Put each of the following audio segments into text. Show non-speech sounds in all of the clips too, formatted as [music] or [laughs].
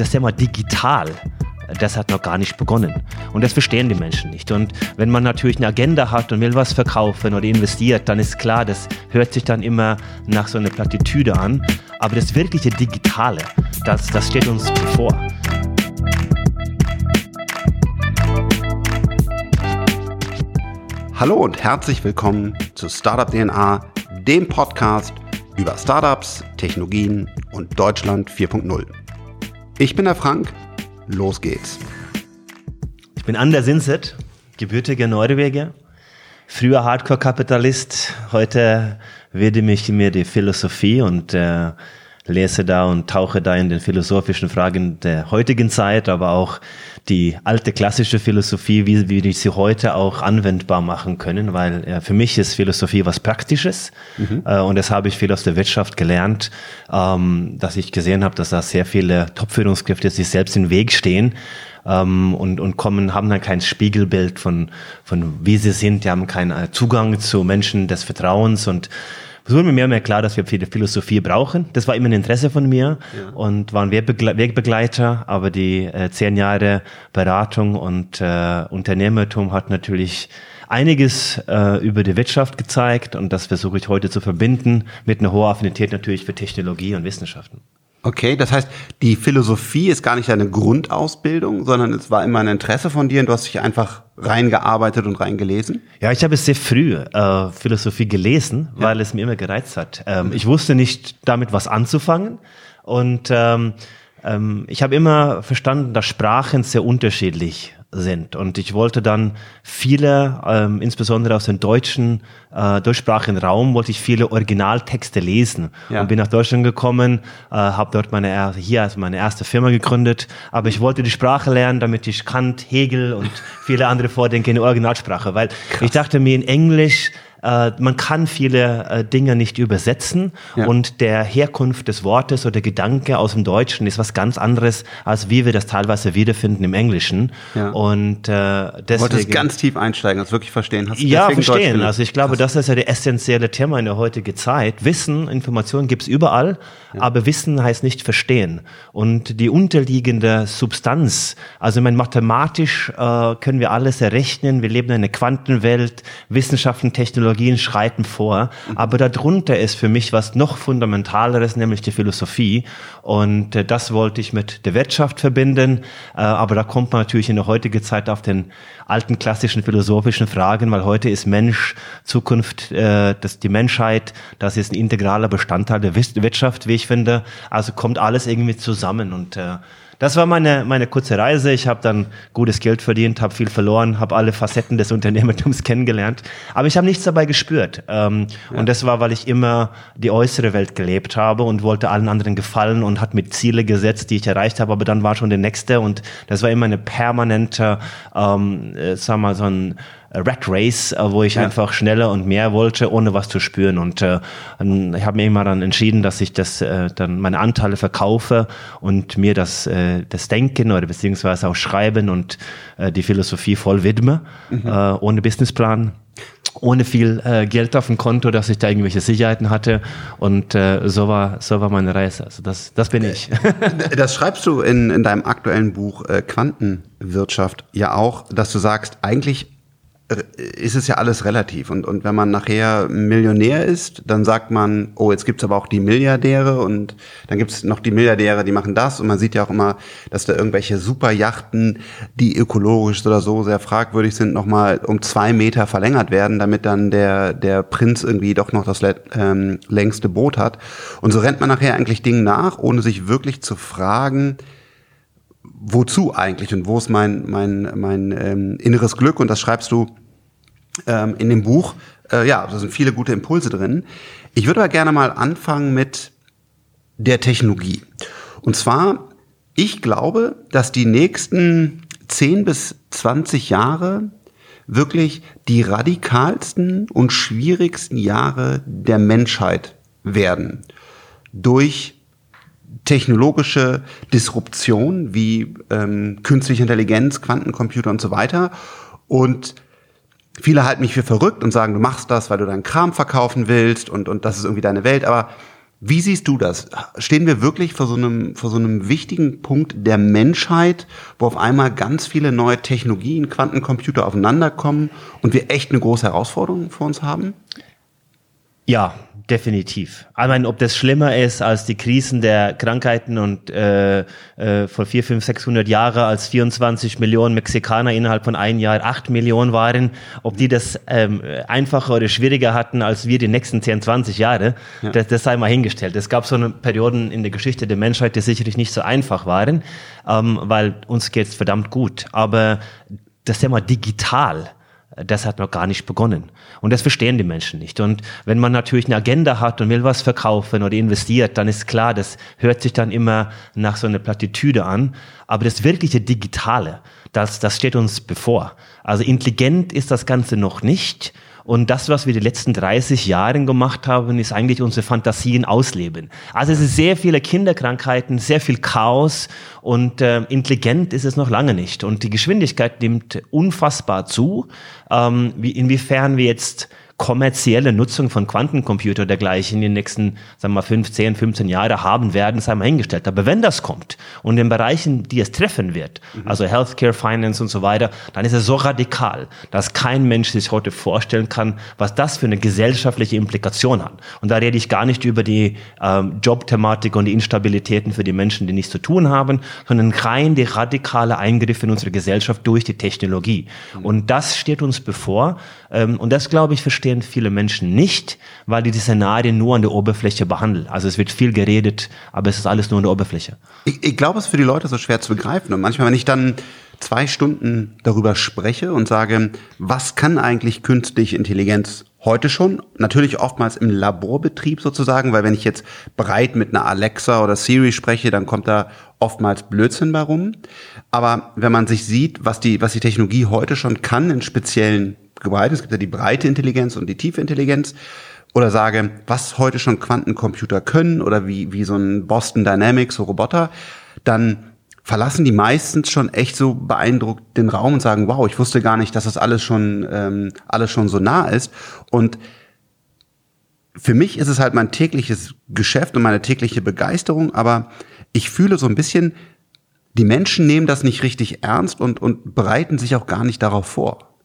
das Thema digital, das hat noch gar nicht begonnen. Und das verstehen die Menschen nicht. Und wenn man natürlich eine Agenda hat und will was verkaufen oder investiert, dann ist klar, das hört sich dann immer nach so einer Plattitüde an. Aber das wirkliche Digitale, das, das steht uns bevor. Hallo und herzlich willkommen zu Startup DNA, dem Podcast über Startups, Technologien und Deutschland 4.0. Ich bin der Frank Los geht's. Ich bin Anders Sinset, gebürtiger Norweger, früher Hardcore-Kapitalist. Heute widme ich mir die Philosophie und äh, lese da und tauche da in den philosophischen Fragen der heutigen Zeit, aber auch die alte klassische Philosophie, wie, wie wir sie heute auch anwendbar machen können, weil äh, für mich ist Philosophie was Praktisches mhm. äh, und das habe ich viel aus der Wirtschaft gelernt, ähm, dass ich gesehen habe, dass da sehr viele Top-Führungskräfte sich selbst im Weg stehen ähm, und, und kommen, haben dann kein Spiegelbild von, von wie sie sind, die haben keinen äh, Zugang zu Menschen des Vertrauens und es wurde mir mehr und mehr klar, dass wir Philosophie brauchen. Das war immer ein Interesse von mir ja. und war ein Wegbegleiter, aber die äh, zehn Jahre Beratung und äh, Unternehmertum hat natürlich einiges äh, über die Wirtschaft gezeigt und das versuche ich heute zu verbinden mit einer hohen Affinität natürlich für Technologie und Wissenschaften. Okay, das heißt, die Philosophie ist gar nicht deine Grundausbildung, sondern es war immer ein Interesse von dir und du hast dich einfach reingearbeitet und reingelesen? Ja, ich habe sehr früh äh, Philosophie gelesen, ja. weil es mir immer gereizt hat. Ähm, ich wusste nicht damit was anzufangen und ähm, ähm, ich habe immer verstanden, dass Sprachen sehr unterschiedlich sind. Und ich wollte dann viele, ähm, insbesondere aus dem deutschen, äh, deutschsprachigen Raum, wollte ich viele Originaltexte lesen. Ja. Und bin nach Deutschland gekommen, äh, habe dort meine, hier also meine erste Firma gegründet. Aber ich wollte die Sprache lernen, damit ich Kant, Hegel und viele andere Vordenker in der Originalsprache. Weil Krass. ich dachte mir, in Englisch äh, man kann viele äh, Dinge nicht übersetzen ja. und der Herkunft des Wortes oder Gedanke aus dem Deutschen ist was ganz anderes, als wie wir das teilweise wiederfinden im Englischen. Ja. Und äh, deswegen. Du wolltest ganz tief einsteigen, das wirklich verstehen. Hast du ja, verstehen. Also ich glaube, das ist ja der essentielle Thema in der heutigen Zeit. Wissen, Informationen gibt's überall, ja. aber Wissen heißt nicht verstehen. Und die unterliegende Substanz, also meine, mathematisch äh, können wir alles errechnen. Wir leben in einer Quantenwelt, Wissenschaften, Technologie Technologien schreiten vor, aber darunter ist für mich was noch fundamentaleres, nämlich die Philosophie. Und äh, das wollte ich mit der Wirtschaft verbinden. Äh, aber da kommt man natürlich in der heutigen Zeit auf den alten klassischen philosophischen Fragen, weil heute ist Mensch, Zukunft, äh, das, die Menschheit, das ist ein integraler Bestandteil der Wirtschaft, wie ich finde. Also kommt alles irgendwie zusammen und äh, das war meine, meine kurze Reise. Ich habe dann gutes Geld verdient, habe viel verloren, habe alle Facetten des [laughs] Unternehmertums kennengelernt. Aber ich habe nichts dabei gespürt. Ähm, ja. Und das war, weil ich immer die äußere Welt gelebt habe und wollte allen anderen gefallen und hat mit Ziele gesetzt, die ich erreicht habe. Aber dann war schon der nächste und das war immer eine permanente, ähm, äh, sag mal, so ein Rat Race, äh, wo ich ja. einfach schneller und mehr wollte, ohne was zu spüren. Und äh, ich habe mir immer dann entschieden, dass ich das äh, dann meine Anteile verkaufe und mir das, äh, das Denken oder beziehungsweise auch Schreiben und äh, die Philosophie voll widme, mhm. äh, ohne Businessplan ohne viel äh, Geld auf dem Konto, dass ich da irgendwelche Sicherheiten hatte. Und äh, so, war, so war meine Reise. Also das, das bin ich. das schreibst du in, in deinem aktuellen Buch äh, Quantenwirtschaft ja auch, dass du sagst, eigentlich ist es ja alles relativ. Und, und wenn man nachher Millionär ist, dann sagt man, oh, jetzt gibt's aber auch die Milliardäre und dann gibt's noch die Milliardäre, die machen das. Und man sieht ja auch immer, dass da irgendwelche Superjachten, die ökologisch oder so sehr fragwürdig sind, nochmal um zwei Meter verlängert werden, damit dann der, der Prinz irgendwie doch noch das ähm, längste Boot hat. Und so rennt man nachher eigentlich Dingen nach, ohne sich wirklich zu fragen, wozu eigentlich und wo ist mein, mein, mein ähm, inneres Glück und das schreibst du ähm, in dem Buch. Äh, ja, da sind viele gute Impulse drin. Ich würde aber gerne mal anfangen mit der Technologie. Und zwar, ich glaube, dass die nächsten 10 bis 20 Jahre wirklich die radikalsten und schwierigsten Jahre der Menschheit werden. Durch technologische Disruption wie ähm, künstliche Intelligenz, Quantencomputer und so weiter. Und viele halten mich für verrückt und sagen, du machst das, weil du deinen Kram verkaufen willst und, und das ist irgendwie deine Welt. Aber Wie siehst du das? Stehen wir wirklich vor so einem, vor so einem wichtigen Punkt der Menschheit, wo auf einmal ganz viele neue Technologien, Quantencomputer aufeinanderkommen und wir echt eine große Herausforderung vor uns haben? Ja, definitiv. Ich meine, ob das schlimmer ist als die Krisen der Krankheiten und äh, äh, vor vier, fünf, 600 Jahren, als 24 Millionen Mexikaner innerhalb von einem Jahr acht Millionen waren, ob die das ähm, einfacher oder schwieriger hatten als wir die nächsten 10, 20 Jahre, ja. das, das sei mal hingestellt. Es gab so eine Perioden in der Geschichte der Menschheit, die sicherlich nicht so einfach waren, ähm, weil uns geht's verdammt gut. Aber das Thema digital, das hat noch gar nicht begonnen. Und das verstehen die Menschen nicht. Und wenn man natürlich eine Agenda hat und will was verkaufen oder investiert, dann ist klar, das hört sich dann immer nach so einer Plattitüde an. Aber das wirkliche Digitale, das, das steht uns bevor. Also intelligent ist das Ganze noch nicht. Und das, was wir die letzten 30 Jahre gemacht haben, ist eigentlich unsere Fantasien ausleben. Also es ist sehr viele Kinderkrankheiten, sehr viel Chaos und äh, intelligent ist es noch lange nicht. Und die Geschwindigkeit nimmt unfassbar zu. Ähm, wie, inwiefern wir jetzt kommerzielle Nutzung von Quantencomputer dergleichen in den nächsten, sagen wir mal, 15, 15 Jahre haben werden, sei mal hingestellt. Aber wenn das kommt und in Bereichen, die es treffen wird, mhm. also Healthcare, Finance und so weiter, dann ist es so radikal, dass kein Mensch sich heute vorstellen kann, was das für eine gesellschaftliche Implikation hat. Und da rede ich gar nicht über die ähm, Jobthematik und die Instabilitäten für die Menschen, die nichts zu tun haben, sondern rein die radikale Eingriffe in unsere Gesellschaft durch die Technologie. Mhm. Und das steht uns bevor. Ähm, und das, glaube ich, verstehen viele Menschen nicht, weil die die Szenarien nur an der Oberfläche behandeln. Also es wird viel geredet, aber es ist alles nur an der Oberfläche. Ich, ich glaube, es ist für die Leute so schwer zu begreifen. Und manchmal, wenn ich dann zwei Stunden darüber spreche und sage, was kann eigentlich künstliche Intelligenz heute schon? Natürlich oftmals im Laborbetrieb sozusagen, weil wenn ich jetzt bereit mit einer Alexa oder Siri spreche, dann kommt da oftmals Blödsinn bei rum. Aber wenn man sich sieht, was die, was die Technologie heute schon kann in speziellen gebreitet. Es gibt ja die breite Intelligenz und die tiefe Intelligenz. Oder sage, was heute schon Quantencomputer können oder wie, wie so ein Boston Dynamics, so Roboter, dann verlassen die meistens schon echt so beeindruckt den Raum und sagen, wow, ich wusste gar nicht, dass das alles schon, ähm, alles schon so nah ist. Und für mich ist es halt mein tägliches Geschäft und meine tägliche Begeisterung, aber ich fühle so ein bisschen, die Menschen nehmen das nicht richtig ernst und, und bereiten sich auch gar nicht darauf vor.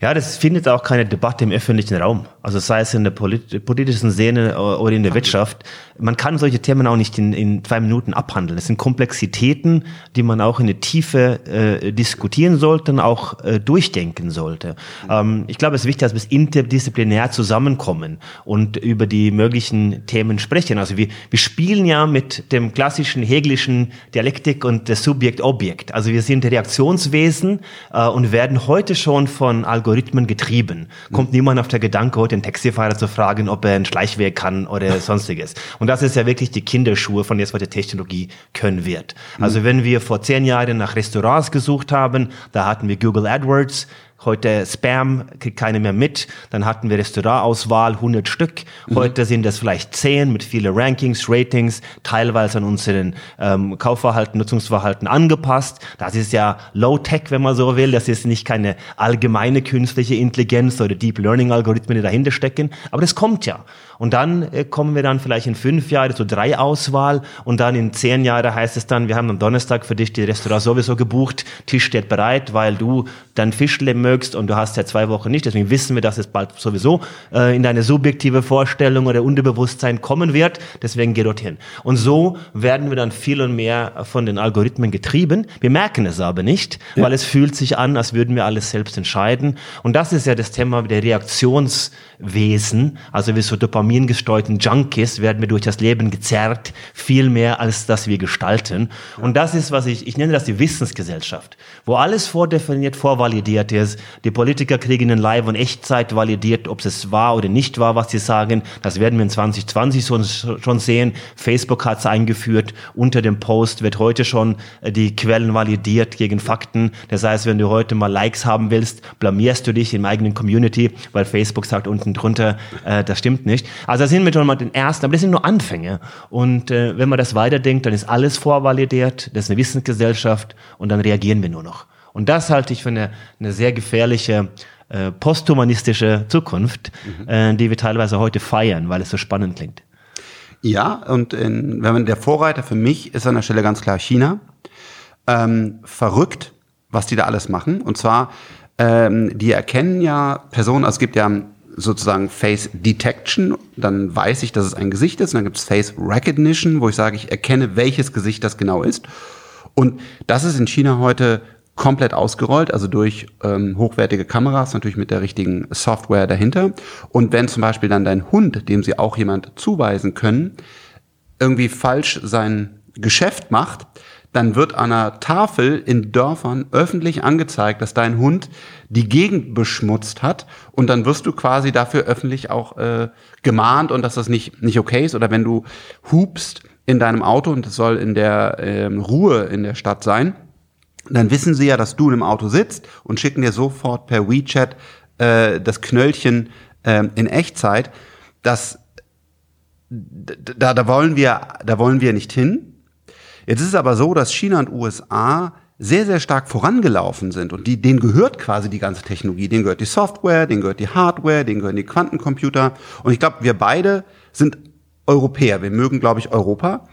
Ja, das findet auch keine Debatte im öffentlichen Raum. Also sei es in der polit politischen Szene oder in der Wirtschaft. Man kann solche Themen auch nicht in, in zwei Minuten abhandeln. Es sind Komplexitäten, die man auch in der Tiefe äh, diskutieren sollte und auch äh, durchdenken sollte. Ähm, ich glaube, es ist wichtig, dass wir interdisziplinär zusammenkommen und über die möglichen Themen sprechen. Also wir, wir spielen ja mit dem klassischen hegelischen Dialektik und das Subjekt-Objekt. Also wir sind Reaktionswesen äh, und werden heute schon von Algorithmen getrieben. Kommt niemand auf der Gedanke, heute den Taxifahrer zu fragen, ob er einen Schleichweg kann oder [laughs] sonstiges. Und das ist ja wirklich die Kinderschuhe von jetzt, was die Technologie können wird. Also wenn wir vor zehn Jahren nach Restaurants gesucht haben, da hatten wir Google AdWords, Heute Spam kriegt keine mehr mit. Dann hatten wir Restaurantauswahl, 100 Stück. Mhm. Heute mhm. sind das vielleicht 10 mit vielen Rankings, Ratings, teilweise an unseren ähm, Kaufverhalten, Nutzungsverhalten angepasst. Das ist ja Low-Tech, wenn man so will. Das ist nicht keine allgemeine künstliche Intelligenz oder Deep Learning-Algorithmen, die dahinter stecken. Aber das kommt ja. Und dann äh, kommen wir dann vielleicht in fünf Jahre zu drei Auswahl und dann in zehn Jahre heißt es dann, wir haben am Donnerstag für dich die Restaurant sowieso gebucht, Tisch steht bereit, weil du dein Fischle mögst und du hast ja zwei Wochen nicht. Deswegen wissen wir, dass es bald sowieso äh, in deine subjektive Vorstellung oder Unterbewusstsein kommen wird. Deswegen geh dorthin. Und so werden wir dann viel und mehr von den Algorithmen getrieben. Wir merken es aber nicht, ja. weil es fühlt sich an, als würden wir alles selbst entscheiden. Und das ist ja das Thema der Reaktionswesen. Also wie so Dopamin dopamingesteuerten Junkies werden wir durch das Leben gezerrt, viel mehr als dass wir gestalten. Und das ist, was ich, ich nenne das die Wissensgesellschaft, wo alles vordefiniert, vorvalidiert ist. Die Politiker kriegen in Live- und Echtzeit validiert, ob es wahr oder nicht wahr, was sie sagen. Das werden wir in 2020 schon sehen. Facebook hat es eingeführt. Unter dem Post wird heute schon äh, die Quellen validiert gegen Fakten. Das heißt, wenn du heute mal Likes haben willst, blamierst du dich im eigenen Community, weil Facebook sagt unten drunter, äh, das stimmt nicht. Also da sind wir schon mal den ersten, aber das sind nur Anfänge. Und äh, wenn man das weiterdenkt, dann ist alles vorvalidiert, das ist eine Wissensgesellschaft und dann reagieren wir nur noch. Und das halte ich für eine, eine sehr gefährliche äh, posthumanistische Zukunft, mhm. äh, die wir teilweise heute feiern, weil es so spannend klingt. Ja, und in, wenn man der Vorreiter für mich ist an der Stelle ganz klar China. Ähm, verrückt, was die da alles machen. Und zwar, ähm, die erkennen ja Personen, also es gibt ja sozusagen Face Detection, dann weiß ich, dass es ein Gesicht ist. Und dann gibt es Face Recognition, wo ich sage, ich erkenne, welches Gesicht das genau ist. Und das ist in China heute komplett ausgerollt, also durch ähm, hochwertige Kameras, natürlich mit der richtigen Software dahinter. Und wenn zum Beispiel dann dein Hund, dem sie auch jemand zuweisen können, irgendwie falsch sein Geschäft macht, dann wird an einer Tafel in Dörfern öffentlich angezeigt, dass dein Hund die Gegend beschmutzt hat und dann wirst du quasi dafür öffentlich auch äh, gemahnt und dass das nicht, nicht okay ist. Oder wenn du hupst in deinem Auto und es soll in der ähm, Ruhe in der Stadt sein, dann wissen sie ja, dass du im Auto sitzt und schicken dir sofort per WeChat äh, das Knöllchen äh, in Echtzeit. Das, da, da wollen wir, da wollen wir nicht hin. Jetzt ist es aber so, dass China und USA sehr, sehr stark vorangelaufen sind und die, denen gehört quasi die ganze Technologie, denen gehört die Software, denen gehört die Hardware, denen gehören die Quantencomputer. Und ich glaube, wir beide sind Europäer, wir mögen, glaube ich, Europa.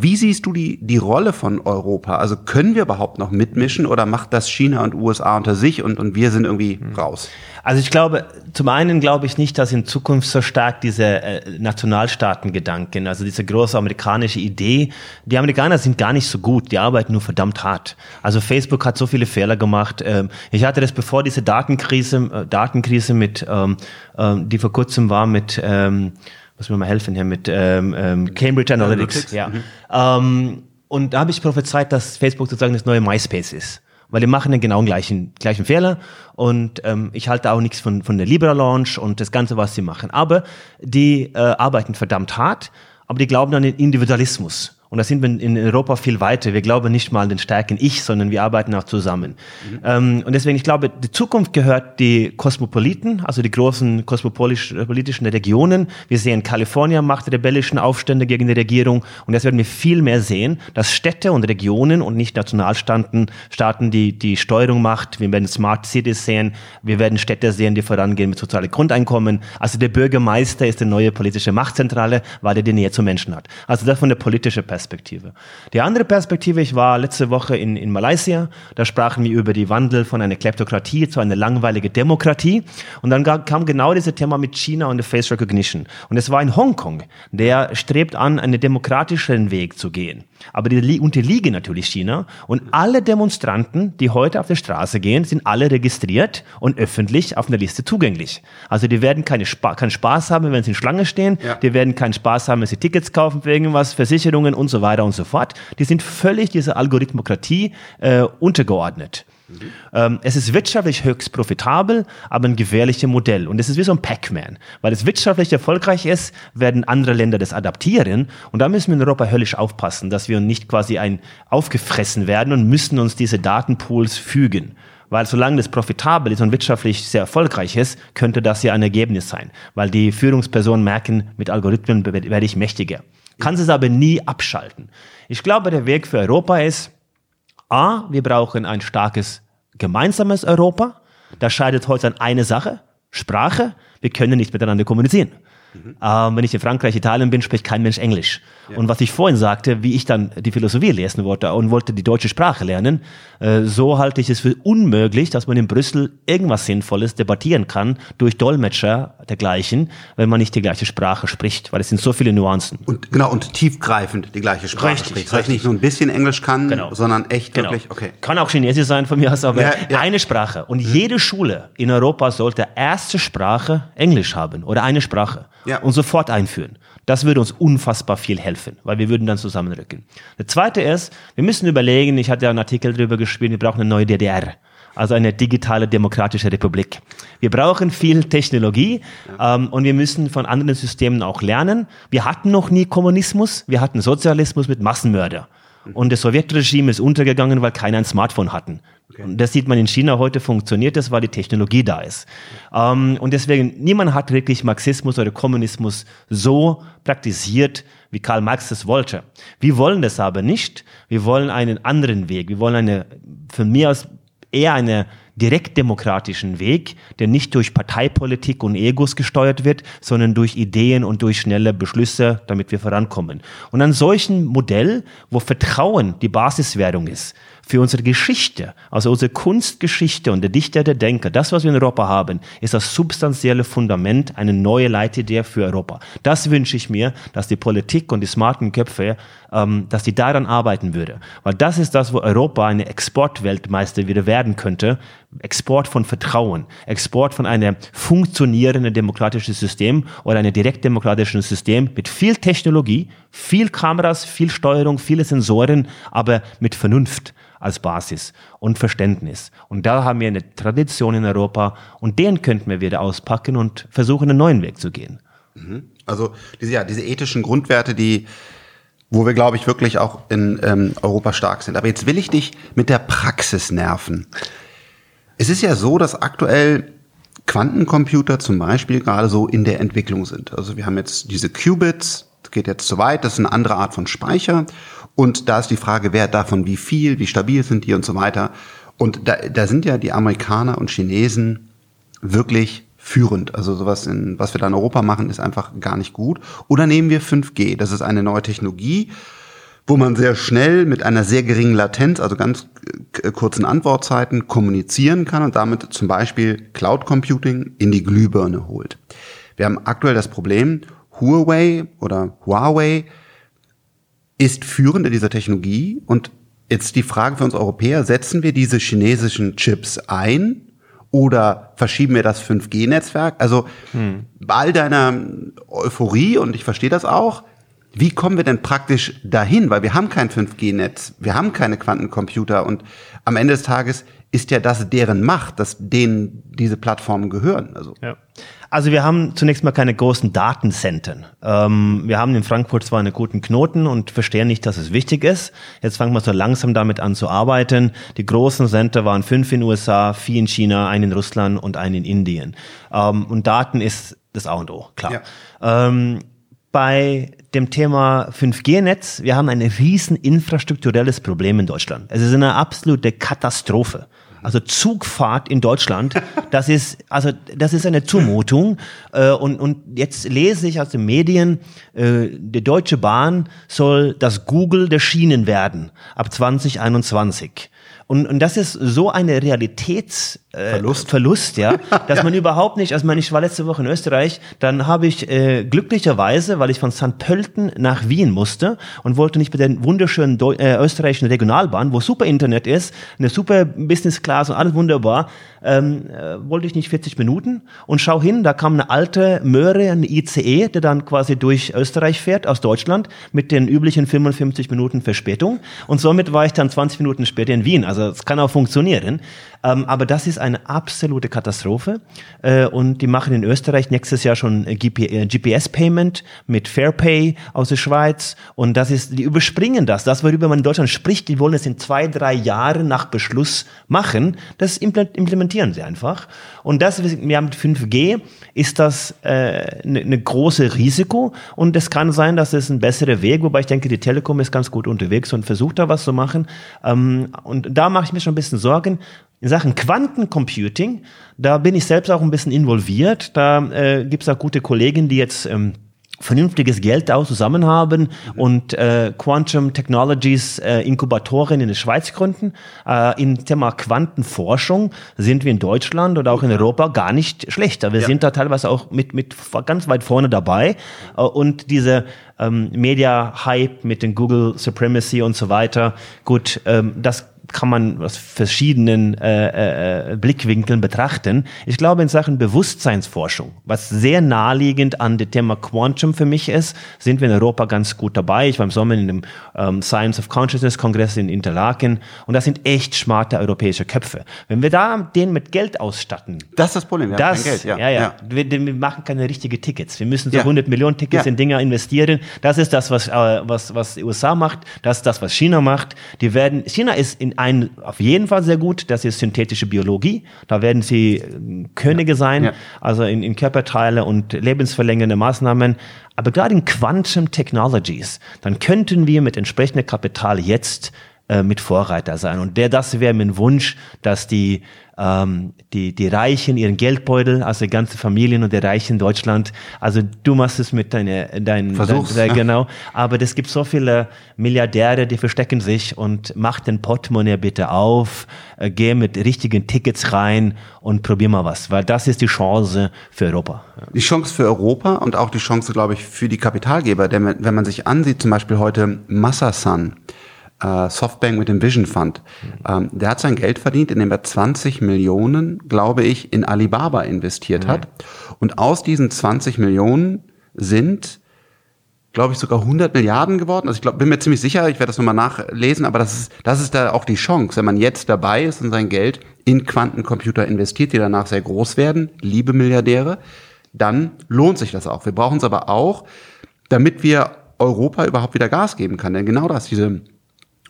Wie siehst du die, die Rolle von Europa? Also können wir überhaupt noch mitmischen oder macht das China und USA unter sich und, und wir sind irgendwie hm. raus? Also ich glaube, zum einen glaube ich nicht, dass in Zukunft so stark diese äh, Nationalstaatengedanken, also diese große amerikanische Idee, die Amerikaner sind gar nicht so gut, die arbeiten nur verdammt hart. Also Facebook hat so viele Fehler gemacht. Ähm, ich hatte das bevor diese Datenkrise, äh, Datenkrise mit, ähm, äh, die vor kurzem war mit, ähm, muss mir mal helfen hier mit ähm, ähm, Cambridge Analytics. Ja. Mhm. Ähm, und da habe ich prophezeit, dass Facebook sozusagen das neue MySpace ist. Weil die machen den genau gleichen, gleichen Fehler. Und ähm, ich halte auch nichts von, von der Libra Launch und das Ganze, was sie machen. Aber die äh, arbeiten verdammt hart, aber die glauben an den Individualismus. Und da sind wir in Europa viel weiter. Wir glauben nicht mal an den starken Ich, sondern wir arbeiten auch zusammen. Mhm. Ähm, und deswegen, ich glaube, die Zukunft gehört die Kosmopoliten, also die großen kosmopolitischen Regionen. Wir sehen, Kalifornien macht rebellischen Aufstände gegen die Regierung. Und das werden wir viel mehr sehen, dass Städte und Regionen und nicht Nationalstaaten, Staaten, die die Steuerung macht. Wir werden Smart Cities sehen. Wir werden Städte sehen, die vorangehen mit sozialen Grundeinkommen. Also der Bürgermeister ist die neue politische Machtzentrale, weil er die Nähe zu Menschen hat. Also das von der politischen Perspektive. Perspektive. Die andere Perspektive, ich war letzte Woche in, in Malaysia, da sprachen wir über die Wandel von einer Kleptokratie zu einer langweiligen Demokratie. Und dann kam genau dieses Thema mit China und der Face Recognition. Und es war in Hongkong, der strebt an, einen demokratischeren Weg zu gehen. Aber die unterliegen natürlich China. Und alle Demonstranten, die heute auf der Straße gehen, sind alle registriert und öffentlich auf einer Liste zugänglich. Also die werden keine Spa keinen Spaß haben, wenn sie in Schlange stehen. Ja. Die werden keinen Spaß haben, wenn sie Tickets kaufen für irgendwas, Versicherungen und so weiter und so fort. Die sind völlig dieser Algorithmokratie äh, untergeordnet. Mhm. Es ist wirtschaftlich höchst profitabel, aber ein gefährliches Modell. Und es ist wie so ein Pac-Man. Weil es wirtschaftlich erfolgreich ist, werden andere Länder das adaptieren. Und da müssen wir in Europa höllisch aufpassen, dass wir nicht quasi ein aufgefressen werden und müssen uns diese Datenpools fügen. Weil solange das profitabel ist und wirtschaftlich sehr erfolgreich ist, könnte das ja ein Ergebnis sein. Weil die Führungspersonen merken, mit Algorithmen werde ich mächtiger kann es aber nie abschalten. Ich glaube, der Weg für Europa ist, a, wir brauchen ein starkes gemeinsames Europa. Da scheidet heute an eine Sache, Sprache. Wir können nicht miteinander kommunizieren. Mhm. Ähm, wenn ich in Frankreich, Italien bin, spricht kein Mensch Englisch. Ja. Und was ich vorhin sagte, wie ich dann die Philosophie lesen wollte und wollte die deutsche Sprache lernen, äh, so halte ich es für unmöglich, dass man in Brüssel irgendwas Sinnvolles debattieren kann durch Dolmetscher dergleichen, wenn man nicht die gleiche Sprache spricht, weil es sind so viele Nuancen. Und genau, und tiefgreifend die gleiche Sprache richtig, spricht. Das heißt nicht nur ein bisschen Englisch kann, genau. sondern echt genau. wirklich, okay. Kann auch Chinesisch sein von mir aus, aber ja, ja. eine Sprache. Und mhm. jede Schule in Europa sollte erste Sprache Englisch haben oder eine Sprache ja. und sofort einführen. Das würde uns unfassbar viel helfen, weil wir würden dann zusammenrücken. Der zweite ist, wir müssen überlegen, ich hatte ja einen Artikel darüber geschrieben, wir brauchen eine neue DDR also eine digitale demokratische Republik. Wir brauchen viel Technologie ähm, und wir müssen von anderen Systemen auch lernen. Wir hatten noch nie Kommunismus, wir hatten Sozialismus mit Massenmörder. Und das Sowjetregime ist untergegangen, weil keiner ein Smartphone hatten. Okay. Und das sieht man in China heute funktioniert das, weil die Technologie da ist. Ähm, und deswegen, niemand hat wirklich Marxismus oder Kommunismus so praktiziert, wie Karl Marx es wollte. Wir wollen das aber nicht. Wir wollen einen anderen Weg. Wir wollen eine, von mir aus eher eine direktdemokratischen Weg, der nicht durch Parteipolitik und Egos gesteuert wird, sondern durch Ideen und durch schnelle Beschlüsse, damit wir vorankommen. Und an solchen Modell, wo Vertrauen die Basiswährung ist, für unsere Geschichte, also unsere Kunstgeschichte und der Dichter, der Denker, das, was wir in Europa haben, ist das substanzielle Fundament, eine neue Leitidee für Europa. Das wünsche ich mir, dass die Politik und die smarten Köpfe, ähm, dass die daran arbeiten würde. Weil das ist das, wo Europa eine Exportweltmeister wieder werden könnte. Export von Vertrauen, Export von einem funktionierenden demokratischen System oder einem direktdemokratischen System mit viel Technologie, viel Kameras, viel Steuerung, viele Sensoren, aber mit Vernunft als Basis und Verständnis. Und da haben wir eine Tradition in Europa und den könnten wir wieder auspacken und versuchen, einen neuen Weg zu gehen. Mhm. Also diese, ja, diese ethischen Grundwerte, die, wo wir, glaube ich, wirklich auch in ähm, Europa stark sind. Aber jetzt will ich dich mit der Praxis nerven. Es ist ja so, dass aktuell Quantencomputer zum Beispiel gerade so in der Entwicklung sind. Also wir haben jetzt diese Qubits, das geht jetzt zu weit, das ist eine andere Art von Speicher. Und da ist die Frage, wer davon wie viel, wie stabil sind die und so weiter. Und da, da sind ja die Amerikaner und Chinesen wirklich führend. Also sowas, in, was wir da in Europa machen, ist einfach gar nicht gut. Oder nehmen wir 5G. Das ist eine neue Technologie, wo man sehr schnell mit einer sehr geringen Latenz, also ganz äh, kurzen Antwortzeiten, kommunizieren kann und damit zum Beispiel Cloud Computing in die Glühbirne holt. Wir haben aktuell das Problem, Huawei oder Huawei ist führend in dieser Technologie und jetzt die Frage für uns Europäer, setzen wir diese chinesischen Chips ein oder verschieben wir das 5G-Netzwerk? Also hm. bei all deiner Euphorie, und ich verstehe das auch, wie kommen wir denn praktisch dahin? Weil wir haben kein 5G-Netz, wir haben keine Quantencomputer und am Ende des Tages ist ja das deren Macht, dass denen diese Plattformen gehören. Also. Ja. Also wir haben zunächst mal keine großen Datencentern. Ähm, wir haben in Frankfurt zwar einen guten Knoten und verstehen nicht, dass es wichtig ist. Jetzt fangen wir so langsam damit an zu arbeiten. Die großen Center waren fünf in den USA, vier in China, ein in Russland und ein in Indien. Ähm, und Daten ist das A und O, klar. Ja. Ähm, bei dem Thema 5G-Netz, wir haben ein riesen infrastrukturelles Problem in Deutschland. Es ist eine absolute Katastrophe. Also Zugfahrt in Deutschland, [laughs] das ist also das ist eine Zumutung. Äh, und, und jetzt lese ich aus den Medien, äh, die Deutsche Bahn soll das Google der Schienen werden ab 2021. Und, und das ist so eine Realitätsverlust, äh, Verlust, ja, [laughs] dass ja. man überhaupt nicht, also man, ich war letzte Woche in Österreich, dann habe ich äh, glücklicherweise, weil ich von St. Pölten nach Wien musste und wollte nicht bei der wunderschönen Deu äh, österreichischen Regionalbahn, wo super Internet ist, eine super Business Class und alles wunderbar, ähm, äh, wollte ich nicht 40 Minuten und schau hin, da kam eine alte Möhre, ein ICE, der dann quasi durch Österreich fährt, aus Deutschland, mit den üblichen 55 Minuten Verspätung und somit war ich dann 20 Minuten später in Wien. Also es kann auch funktionieren. Ähm, aber das ist eine absolute Katastrophe. Äh, und die machen in Österreich nächstes Jahr schon GPS-Payment äh, mit Fairpay aus der Schweiz. Und das ist, die überspringen das. Das, worüber man in Deutschland spricht, die wollen es in zwei, drei Jahren nach Beschluss machen. Das implementieren sie einfach. Und das, wir haben mit 5G, ist das äh, eine ne große Risiko. Und es kann sein, dass es ein besserer Weg, wobei ich denke, die Telekom ist ganz gut unterwegs und versucht da was zu machen. Ähm, und da mache ich mir schon ein bisschen Sorgen. In Sachen Quantencomputing, da bin ich selbst auch ein bisschen involviert. Da äh, gibt es auch gute Kollegen, die jetzt ähm, vernünftiges Geld auch zusammen haben und äh, Quantum Technologies äh, Inkubatoren in der Schweiz gründen. Äh, Im Thema Quantenforschung sind wir in Deutschland oder auch in Europa gar nicht schlechter. Wir ja. sind da teilweise auch mit, mit ganz weit vorne dabei. Äh, und diese ähm, Media-Hype mit den Google Supremacy und so weiter, gut, ähm, das kann man aus verschiedenen äh, äh, Blickwinkeln betrachten. Ich glaube, in Sachen Bewusstseinsforschung, was sehr naheliegend an dem Thema Quantum für mich ist, sind wir in Europa ganz gut dabei. Ich war im Sommer in dem ähm, Science of Consciousness Kongress in Interlaken und das sind echt smarte europäische Köpfe. Wenn wir da den mit Geld ausstatten. Das ist das Problem, ja. Das, Geld, ja. ja, ja. ja. Wir, wir, machen keine richtigen Tickets. Wir müssen so ja. 100 Millionen Tickets ja. in Dinge investieren. Das ist das, was, äh, was, was die USA macht. Das ist das, was China macht. Die werden, China ist in ein auf jeden Fall sehr gut, das ist synthetische Biologie. Da werden sie äh, Könige sein, ja. also in, in Körperteile und lebensverlängernde Maßnahmen. Aber gerade in Quantum Technologies, dann könnten wir mit entsprechendem Kapital jetzt äh, mit Vorreiter sein. Und der, das wäre mein Wunsch, dass die ähm, die, die Reichen ihren Geldbeutel, also ganze Familien und der Reichen in Deutschland. Also du machst es mit deiner, dein, Versuch's, dein, ja. genau. Aber es gibt so viele Milliardäre, die verstecken sich und mach den Portemonnaie bitte auf, äh, geh mit richtigen Tickets rein und probier mal was, weil das ist die Chance für Europa. Die Chance für Europa und auch die Chance, glaube ich, für die Kapitalgeber. Denn wenn man sich ansieht, zum Beispiel heute Massasan, äh, Softbank mit dem Vision Fund, ähm, der hat sein Geld verdient, indem er 20 Millionen, glaube ich, in Alibaba investiert hat. Und aus diesen 20 Millionen sind glaube ich, sogar 100 Milliarden geworden. Also ich glaube, bin mir ziemlich sicher, ich werde das nochmal nachlesen, aber das ist, das ist da auch die Chance, wenn man jetzt dabei ist und sein Geld in Quantencomputer investiert, die danach sehr groß werden, liebe Milliardäre, dann lohnt sich das auch. Wir brauchen es aber auch, damit wir Europa überhaupt wieder Gas geben kann. Denn genau das, diese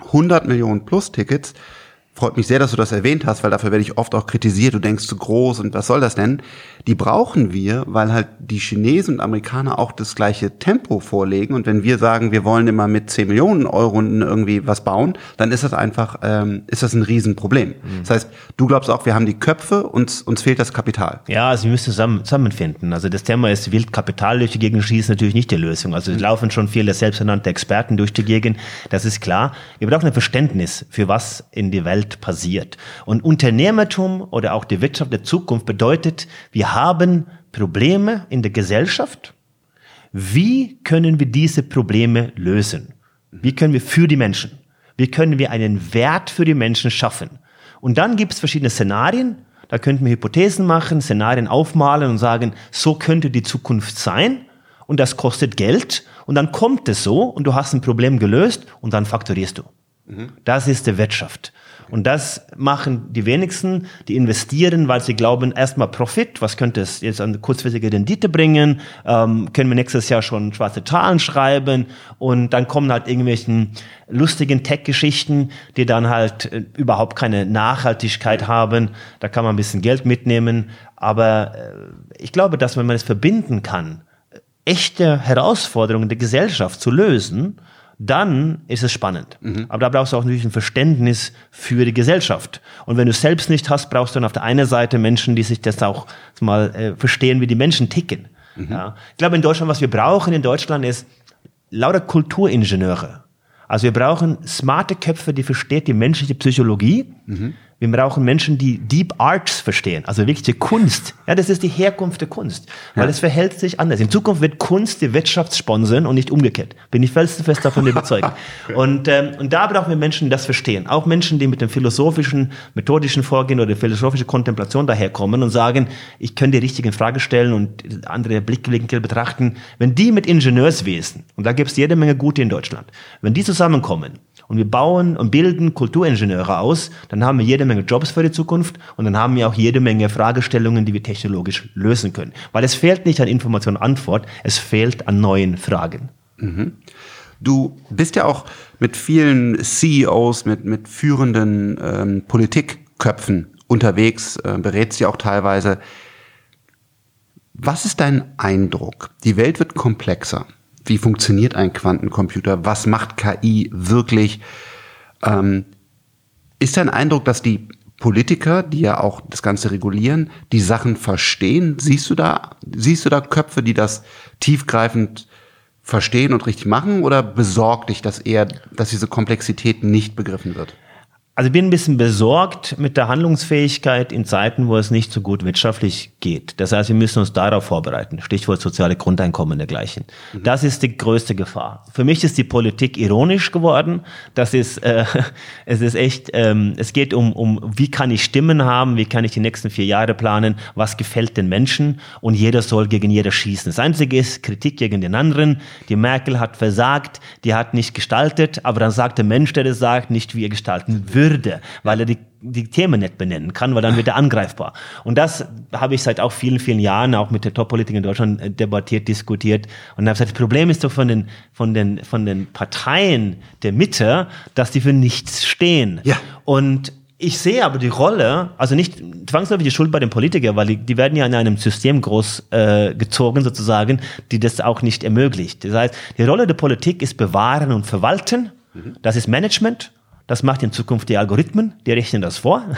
100 Millionen plus Tickets, freut mich sehr, dass du das erwähnt hast, weil dafür werde ich oft auch kritisiert. Du denkst zu groß und was soll das denn? Die brauchen wir, weil halt die Chinesen und Amerikaner auch das gleiche Tempo vorlegen. Und wenn wir sagen, wir wollen immer mit 10 Millionen Euro irgendwie was bauen, dann ist das einfach, ähm, ist das ein Riesenproblem. Das heißt, du glaubst auch, wir haben die Köpfe, uns, uns fehlt das Kapital. Ja, also wir müssen zusammen, zusammenfinden. Also das Thema ist, wild Kapital durch die Gegend schießen, natürlich nicht die Lösung. Also es laufen schon viele selbsternannte Experten durch die Gegend, das ist klar. Wir brauchen ein Verständnis, für was in die Welt passiert. Und Unternehmertum oder auch die Wirtschaft der Zukunft bedeutet, wir haben Probleme in der Gesellschaft. Wie können wir diese Probleme lösen? Wie können wir für die Menschen? Wie können wir einen Wert für die Menschen schaffen? Und dann gibt es verschiedene Szenarien. Da könnten wir Hypothesen machen, Szenarien aufmalen und sagen, so könnte die Zukunft sein. Und das kostet Geld. Und dann kommt es so und du hast ein Problem gelöst und dann faktorierst du. Das ist die Wirtschaft. Und das machen die wenigsten, die investieren, weil sie glauben, erstmal Profit, was könnte es jetzt an kurzfristige Rendite bringen, ähm, können wir nächstes Jahr schon schwarze Zahlen schreiben? Und dann kommen halt irgendwelchen lustigen Tech-Geschichten, die dann halt äh, überhaupt keine Nachhaltigkeit haben. Da kann man ein bisschen Geld mitnehmen, aber äh, ich glaube, dass wenn man es verbinden kann, echte Herausforderungen der Gesellschaft zu lösen, dann ist es spannend. Aber da brauchst du auch natürlich ein Verständnis für die Gesellschaft. Und wenn du es selbst nicht hast, brauchst du dann auf der einen Seite Menschen, die sich das auch mal äh, verstehen, wie die Menschen ticken. Ja. Ich glaube, in Deutschland, was wir brauchen in Deutschland ist lauter Kulturingenieure. Also wir brauchen smarte Köpfe, die versteht die menschliche Psychologie. Wir brauchen Menschen, die Deep Arts verstehen, also wirklich die Kunst. Ja, das ist die Herkunft der Kunst, weil Ja. es verhält sich anders. In Zukunft wird Kunst die Wirtschaft sponsern und nicht umgekehrt. Bin ich felsenfest davon [laughs] überzeugt. Und, ähm, und da brauchen wir Menschen, die das verstehen. Auch Menschen, die mit dem philosophischen, methodischen Vorgehen oder philosophische Kontemplation daherkommen und sagen, ich kann die richtigen Fragen stellen und andere Blickwinkel betrachten. Wenn die mit Ingenieurswesen, und da gibt es jede Menge gute in Deutschland, wenn die zusammenkommen und wir bauen und bilden Kulturingenieure aus, dann haben wir jede Menge Jobs für die Zukunft und dann haben wir auch jede Menge Fragestellungen, die wir technologisch lösen können. Weil es fehlt nicht an Information und Antwort, es fehlt an neuen Fragen. Du bist ja auch mit vielen CEOs, mit, mit führenden ähm, Politikköpfen unterwegs, äh, berätst ja auch teilweise. Was ist dein Eindruck? Die Welt wird komplexer. Wie funktioniert ein Quantencomputer? Was macht KI wirklich? Ähm, ist dein Eindruck, dass die Politiker, die ja auch das Ganze regulieren, die Sachen verstehen? Siehst du da, siehst du da Köpfe, die das tiefgreifend verstehen und richtig machen oder besorgt dich, dass eher, dass diese Komplexität nicht begriffen wird? Also ich bin ein bisschen besorgt mit der Handlungsfähigkeit in Zeiten, wo es nicht so gut wirtschaftlich geht. Das heißt, wir müssen uns darauf vorbereiten. Stichwort soziale Grundeinkommen und dergleichen. Das ist die größte Gefahr. Für mich ist die Politik ironisch geworden. Das ist, äh, [laughs] es ist echt, ähm, es geht um, um, wie kann ich Stimmen haben, wie kann ich die nächsten vier Jahre planen, was gefällt den Menschen und jeder soll gegen jeder schießen. Das Einzige ist Kritik gegen den anderen. Die Merkel hat versagt, die hat nicht gestaltet, aber dann sagt der Mensch, der das sagt, nicht wie er gestalten würde, weil er die, die Themen nicht benennen kann, weil dann wird er angreifbar. Und das habe ich seit auch vielen, vielen Jahren auch mit der Top-Politik in Deutschland äh, debattiert, diskutiert und habe gesagt, das Problem ist doch von den, von den, von den Parteien der Mitte, dass die für nichts stehen. Ja. Und ich sehe aber die Rolle, also nicht zwangsläufig die Schuld bei den Politikern, weil die, die werden ja in einem System groß äh, gezogen sozusagen, die das auch nicht ermöglicht. Das heißt, die Rolle der Politik ist bewahren und verwalten. Das ist Management. Das macht in Zukunft die Algorithmen, die rechnen das vor. [laughs]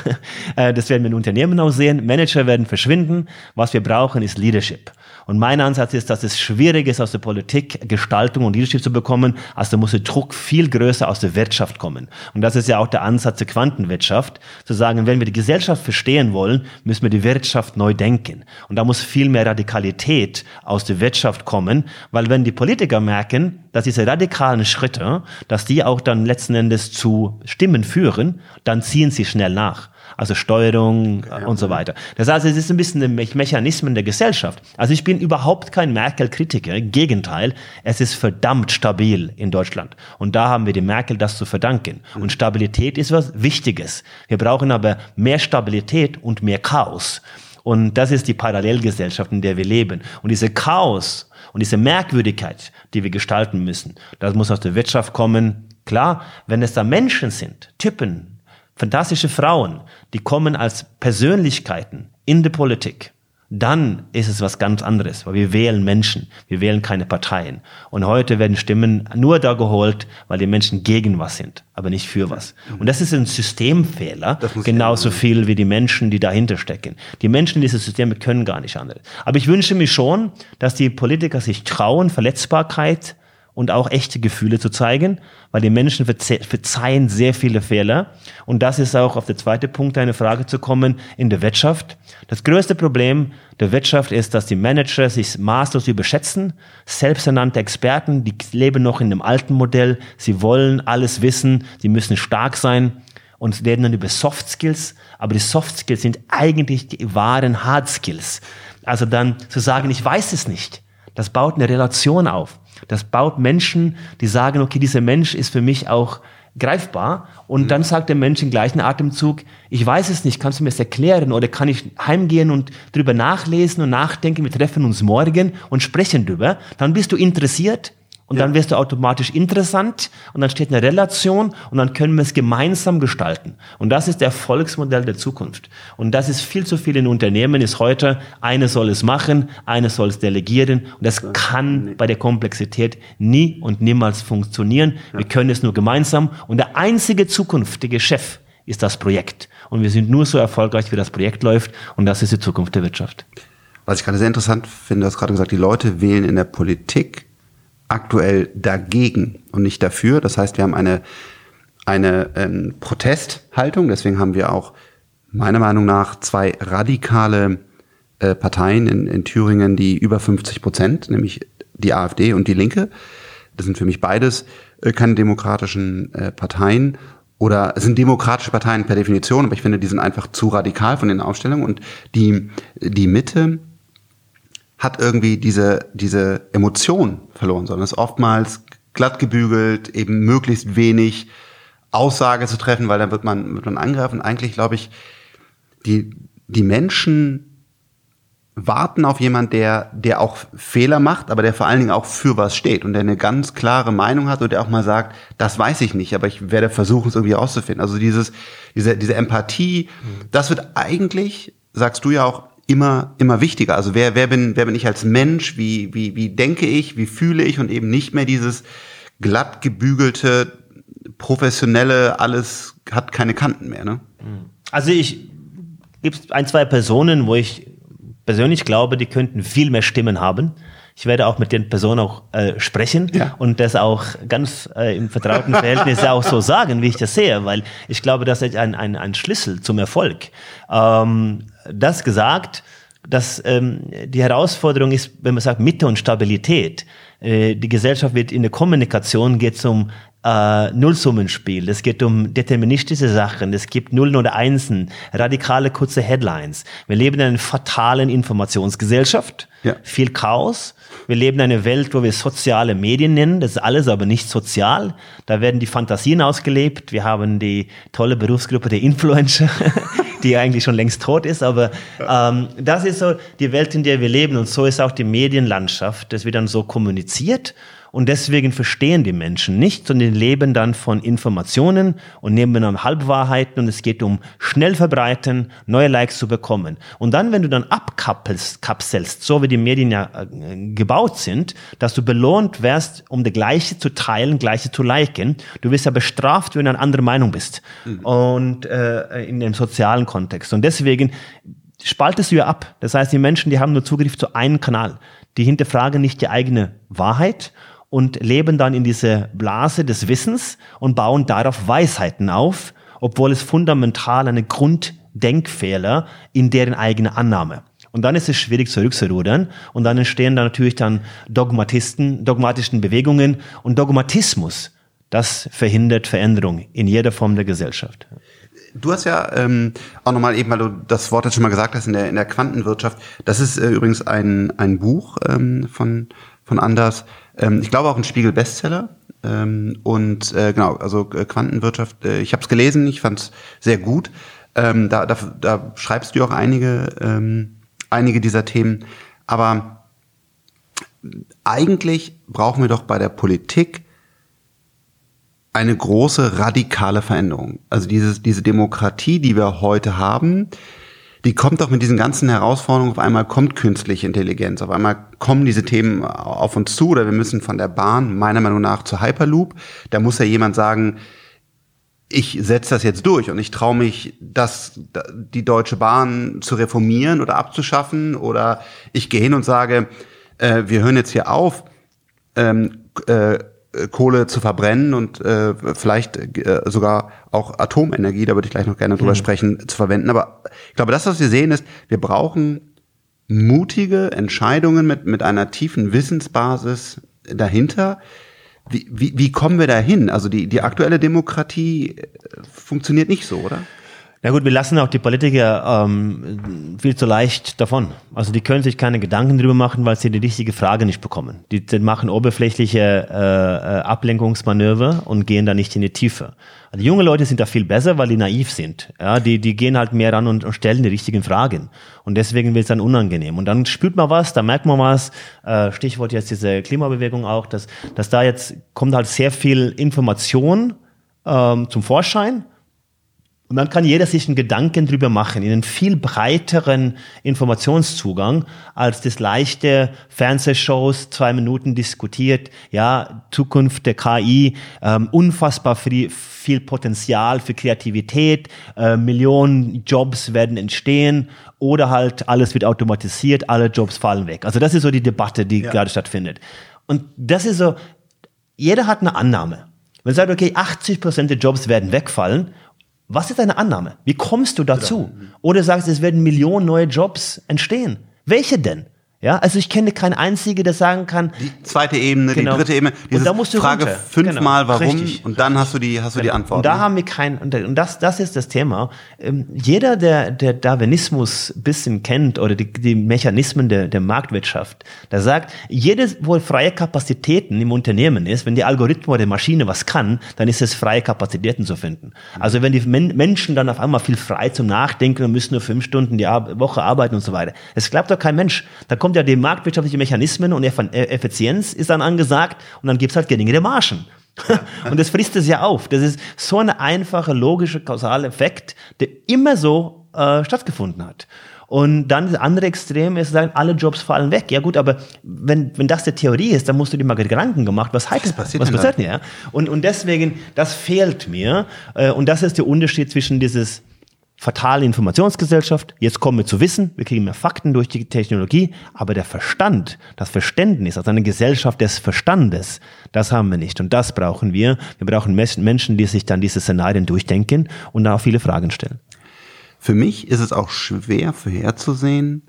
Äh, das werden wir in Unternehmen auch sehen. Manager werden verschwinden. Was wir brauchen, ist Leadership. Und mein Ansatz ist, dass es schwierig ist, aus der Politik Gestaltung und Leadership zu bekommen. Also muss der Druck viel größer aus der Wirtschaft kommen. Und das ist ja auch der Ansatz der Quantenwirtschaft, zu sagen, wenn wir die Gesellschaft verstehen wollen, müssen wir die Wirtschaft neu denken. Und da muss viel mehr Radikalität aus der Wirtschaft kommen, weil wenn die Politiker merken, dass diese radikalen Schritte, dass die auch dann letzten Endes zu Stimmen führen, dann ziehen sie schnell nach also Steuerung ja, und so weiter. Das heißt, es ist ein bisschen ein Mechanismen der Gesellschaft. Also ich bin überhaupt kein Merkel-Kritiker, im Gegenteil, es ist verdammt stabil in Deutschland. Und da haben wir die Merkel das zu verdanken. Und Stabilität ist was Wichtiges. Wir brauchen aber mehr Stabilität und mehr Chaos. Und das ist die Parallelgesellschaft, in der wir leben. Und diese Chaos und diese Merkwürdigkeit, die wir gestalten müssen, das muss aus der Wirtschaft kommen. Klar, wenn es da Menschen sind, Typen, fantastische Frauen, die kommen als Persönlichkeiten in die Politik, dann ist es was ganz anderes, weil wir wählen Menschen, wir wählen keine Parteien. Und heute werden Stimmen nur da geholt, weil die Menschen gegen was sind, aber nicht für was. Und das ist ein Systemfehler, genauso viel wie die Menschen, die dahinter stecken. Die Menschen in diesem System können gar nicht anderes. Aber ich wünsche mir schon, dass die Politiker sich trauen, Verletzbarkeit und auch echte Gefühle zu zeigen, weil die Menschen verzeihen sehr viele Fehler. Und das ist auch auf der zweite Punkt eine Frage zu kommen in der Wirtschaft. Das größte Problem der Wirtschaft ist, dass die Manager sich maßlos überschätzen, selbsternannte Experten, die leben noch in dem alten Modell, sie wollen alles wissen, sie müssen stark sein und reden dann über Soft Skills, aber die Soft Skills sind eigentlich die wahren Hard Skills. Also dann zu sagen, ich weiß es nicht, das baut eine Relation auf. Das baut Menschen, die sagen, okay, dieser Mensch ist für mich auch greifbar. Und mhm. dann sagt der Mensch im gleichen Atemzug, ich weiß es nicht, kannst du mir das erklären oder kann ich heimgehen und drüber nachlesen und nachdenken, wir treffen uns morgen und sprechen drüber. Dann bist du interessiert und ja. dann wirst du automatisch interessant und dann steht eine Relation und dann können wir es gemeinsam gestalten. Und das ist der Erfolgsmodell der Zukunft. Und das ist viel zu viel in Unternehmen, ist heute, eine soll es machen, eine soll es delegieren. Und das kann bei der Komplexität nie und niemals funktionieren. Ja. Wir können es nur gemeinsam. Und der einzige zukünftige Chef ist das Projekt. Und wir sind nur so erfolgreich, wie das Projekt läuft. Und das ist die Zukunft der Wirtschaft. Was ich gerade sehr interessant finde, du hast gerade gesagt, die Leute wählen in der Politik aktuell dagegen und nicht dafür. Das heißt, wir haben eine, eine ähm, Protesthaltung. Deswegen haben wir auch meiner Meinung nach zwei radikale äh, Parteien in, in Thüringen, die über 50 Prozent, nämlich die AfD und die Linke. Das sind für mich beides äh, keine demokratischen äh, Parteien oder sind demokratische Parteien per Definition, aber ich finde, die sind einfach zu radikal von den Aufstellungen und die, die Mitte hat irgendwie diese, diese Emotion verloren, sondern ist oftmals glatt gebügelt, eben möglichst wenig Aussage zu treffen, weil dann wird man, wird man angreifen. Eigentlich glaube ich, die, die Menschen warten auf jemand, der, der auch Fehler macht, aber der vor allen Dingen auch für was steht und der eine ganz klare Meinung hat und der auch mal sagt, das weiß ich nicht, aber ich werde versuchen, es irgendwie auszufinden. Also dieses, diese, diese Empathie, das wird eigentlich, sagst du ja auch, immer, immer wichtiger. Also wer, wer bin, wer bin ich als Mensch? Wie, wie, wie denke ich? Wie fühle ich? Und eben nicht mehr dieses glatt gebügelte, professionelle, alles hat keine Kanten mehr, ne? Also ich, gibt ein, zwei Personen, wo ich persönlich glaube, die könnten viel mehr Stimmen haben. Ich werde auch mit den Personen auch äh, sprechen ja. und das auch ganz äh, im vertrauten Verhältnis auch so sagen, wie ich das sehe, weil ich glaube, das ist ein, ein, ein Schlüssel zum Erfolg. Ähm, das gesagt, dass ähm, die Herausforderung ist, wenn man sagt Mitte und Stabilität. Äh, die Gesellschaft wird in der Kommunikation geht es um äh, Nullsummenspiel, es geht um deterministische Sachen, es gibt Nullen oder Einsen, radikale kurze Headlines. Wir leben in einer fatalen Informationsgesellschaft, ja. viel Chaos. Wir leben in einer Welt, wo wir soziale Medien nennen. Das ist alles aber nicht sozial. Da werden die Fantasien ausgelebt. Wir haben die tolle Berufsgruppe der Influencer, [laughs] die eigentlich schon längst tot ist. Aber ähm, das ist so die Welt, in der wir leben. Und so ist auch die Medienlandschaft. Das wird dann so kommuniziert. Und deswegen verstehen die Menschen nicht, sondern leben dann von Informationen und nehmen dann Halbwahrheiten und es geht um schnell verbreiten, neue Likes zu bekommen. Und dann, wenn du dann abkapselst, so wie die Medien ja äh, gebaut sind, dass du belohnt wirst, um das Gleiche zu teilen, Gleiche zu liken, du wirst ja bestraft, wenn du eine andere Meinung bist. Mhm. Und äh, in dem sozialen Kontext. Und deswegen spaltest du ja ab. Das heißt, die Menschen, die haben nur Zugriff zu einem Kanal. Die hinterfragen nicht die eigene Wahrheit und leben dann in diese Blase des Wissens und bauen darauf Weisheiten auf, obwohl es fundamental eine Grunddenkfehler in deren eigene Annahme. Und dann ist es schwierig zurückzurudern und dann entstehen dann natürlich dann Dogmatisten, dogmatischen Bewegungen und Dogmatismus. Das verhindert Veränderung in jeder Form der Gesellschaft. Du hast ja ähm, auch nochmal eben, weil du das Wort jetzt schon mal gesagt hast, in der, in der Quantenwirtschaft. Das ist äh, übrigens ein, ein Buch ähm, von, von Anders. Ähm, ich glaube auch ein Spiegel-Bestseller. Ähm, und äh, genau, also äh, Quantenwirtschaft, äh, ich habe es gelesen, ich fand es sehr gut. Ähm, da, da, da schreibst du auch einige, ähm, einige dieser Themen. Aber eigentlich brauchen wir doch bei der Politik eine große radikale Veränderung. Also dieses, diese Demokratie, die wir heute haben, die kommt doch mit diesen ganzen Herausforderungen, auf einmal kommt künstliche Intelligenz, auf einmal kommen diese Themen auf uns zu oder wir müssen von der Bahn, meiner Meinung nach, zu Hyperloop. Da muss ja jemand sagen, ich setze das jetzt durch und ich traue mich, das, die Deutsche Bahn zu reformieren oder abzuschaffen oder ich gehe hin und sage, äh, wir hören jetzt hier auf, ähm, äh, Kohle zu verbrennen und äh, vielleicht äh, sogar auch Atomenergie, da würde ich gleich noch gerne drüber mhm. sprechen, zu verwenden. Aber ich glaube, das, was wir sehen, ist, wir brauchen mutige Entscheidungen mit, mit einer tiefen Wissensbasis dahinter. Wie, wie, wie kommen wir dahin? Also die, die aktuelle Demokratie äh, funktioniert nicht so, oder? Na gut, wir lassen auch die Politiker ähm, viel zu leicht davon. Also die können sich keine Gedanken darüber machen, weil sie die richtige Frage nicht bekommen. Die, die machen oberflächliche äh, äh, Ablenkungsmanöver und gehen da nicht in die Tiefe. Also junge Leute sind da viel besser, weil die naiv sind. Ja, die, die gehen halt mehr ran und, und stellen die richtigen Fragen. Und deswegen wird es dann unangenehm. Und dann spürt man was, da merkt man was. Äh, Stichwort jetzt diese Klimabewegung auch, dass, dass da jetzt kommt halt sehr viel Information ähm, zum Vorschein und dann kann jeder sich einen Gedanken drüber machen, in einen viel breiteren Informationszugang als das leichte Fernsehshows, zwei Minuten diskutiert, ja, Zukunft der KI, ähm, unfassbar viel, viel Potenzial für Kreativität, äh, Millionen Jobs werden entstehen oder halt alles wird automatisiert, alle Jobs fallen weg. Also das ist so die Debatte, die ja. gerade stattfindet. Und das ist so, jeder hat eine Annahme. Man sagt, okay, 80 Prozent der Jobs werden wegfallen was ist deine Annahme? Wie kommst du dazu? Oder sagst, du, es werden Millionen neue Jobs entstehen. Welche denn? Ja, also ich kenne keinen einzigen, der sagen kann. Die zweite Ebene, genau. die dritte Ebene. Und da musst du Frage runter. fünfmal, genau. warum? Richtig. Und dann hast du die, hast du genau. die Antwort. Und da ne? haben wir keinen, und das, das ist das Thema. Ähm, jeder, der, der Darwinismus bisschen kennt oder die, die Mechanismen der, der Marktwirtschaft, der sagt, jedes, wo freie Kapazitäten im Unternehmen ist, wenn die Algorithmen oder die Maschine was kann, dann ist es freie Kapazitäten zu finden. Also wenn die Men Menschen dann auf einmal viel frei zum Nachdenken und müssen nur fünf Stunden die Ar Woche arbeiten und so weiter. Es glaubt doch kein Mensch. Da kommt ja die marktwirtschaftliche Mechanismen und Effizienz ist dann angesagt und dann gibt's halt geringere Margen. [laughs] und das frisst es ja auf. Das ist so ein einfacher, logischer, kausaler Effekt, der immer so äh, stattgefunden hat. Und dann das andere Extrem ist, sagen, alle Jobs fallen weg. Ja gut, aber wenn, wenn das die Theorie ist, dann musst du dir mal Gedanken gemacht, was heißt das? Passiert was passiert denn, ja? Und, und deswegen, das fehlt mir. Äh, und das ist der Unterschied zwischen dieses fatale Informationsgesellschaft. Jetzt kommen wir zu Wissen, wir kriegen mehr Fakten durch die Technologie, aber der Verstand, das Verständnis, also eine Gesellschaft des Verstandes, das haben wir nicht. Und das brauchen wir. Wir brauchen Menschen, die sich dann diese Szenarien durchdenken und da auch viele Fragen stellen. Für mich ist es auch schwer vorherzusehen,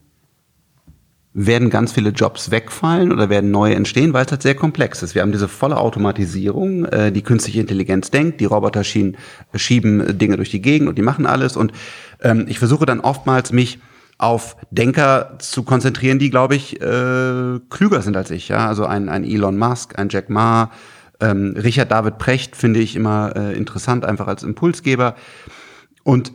werden ganz viele Jobs wegfallen oder werden neue entstehen, weil es halt sehr komplex ist. Wir haben diese volle Automatisierung, äh, die künstliche Intelligenz denkt, die Roboter schieben, schieben Dinge durch die Gegend und die machen alles. Und ähm, ich versuche dann oftmals mich auf Denker zu konzentrieren, die, glaube ich, äh, klüger sind als ich. Ja? Also ein, ein Elon Musk, ein Jack Ma, ähm, Richard David Precht finde ich immer äh, interessant, einfach als Impulsgeber. Und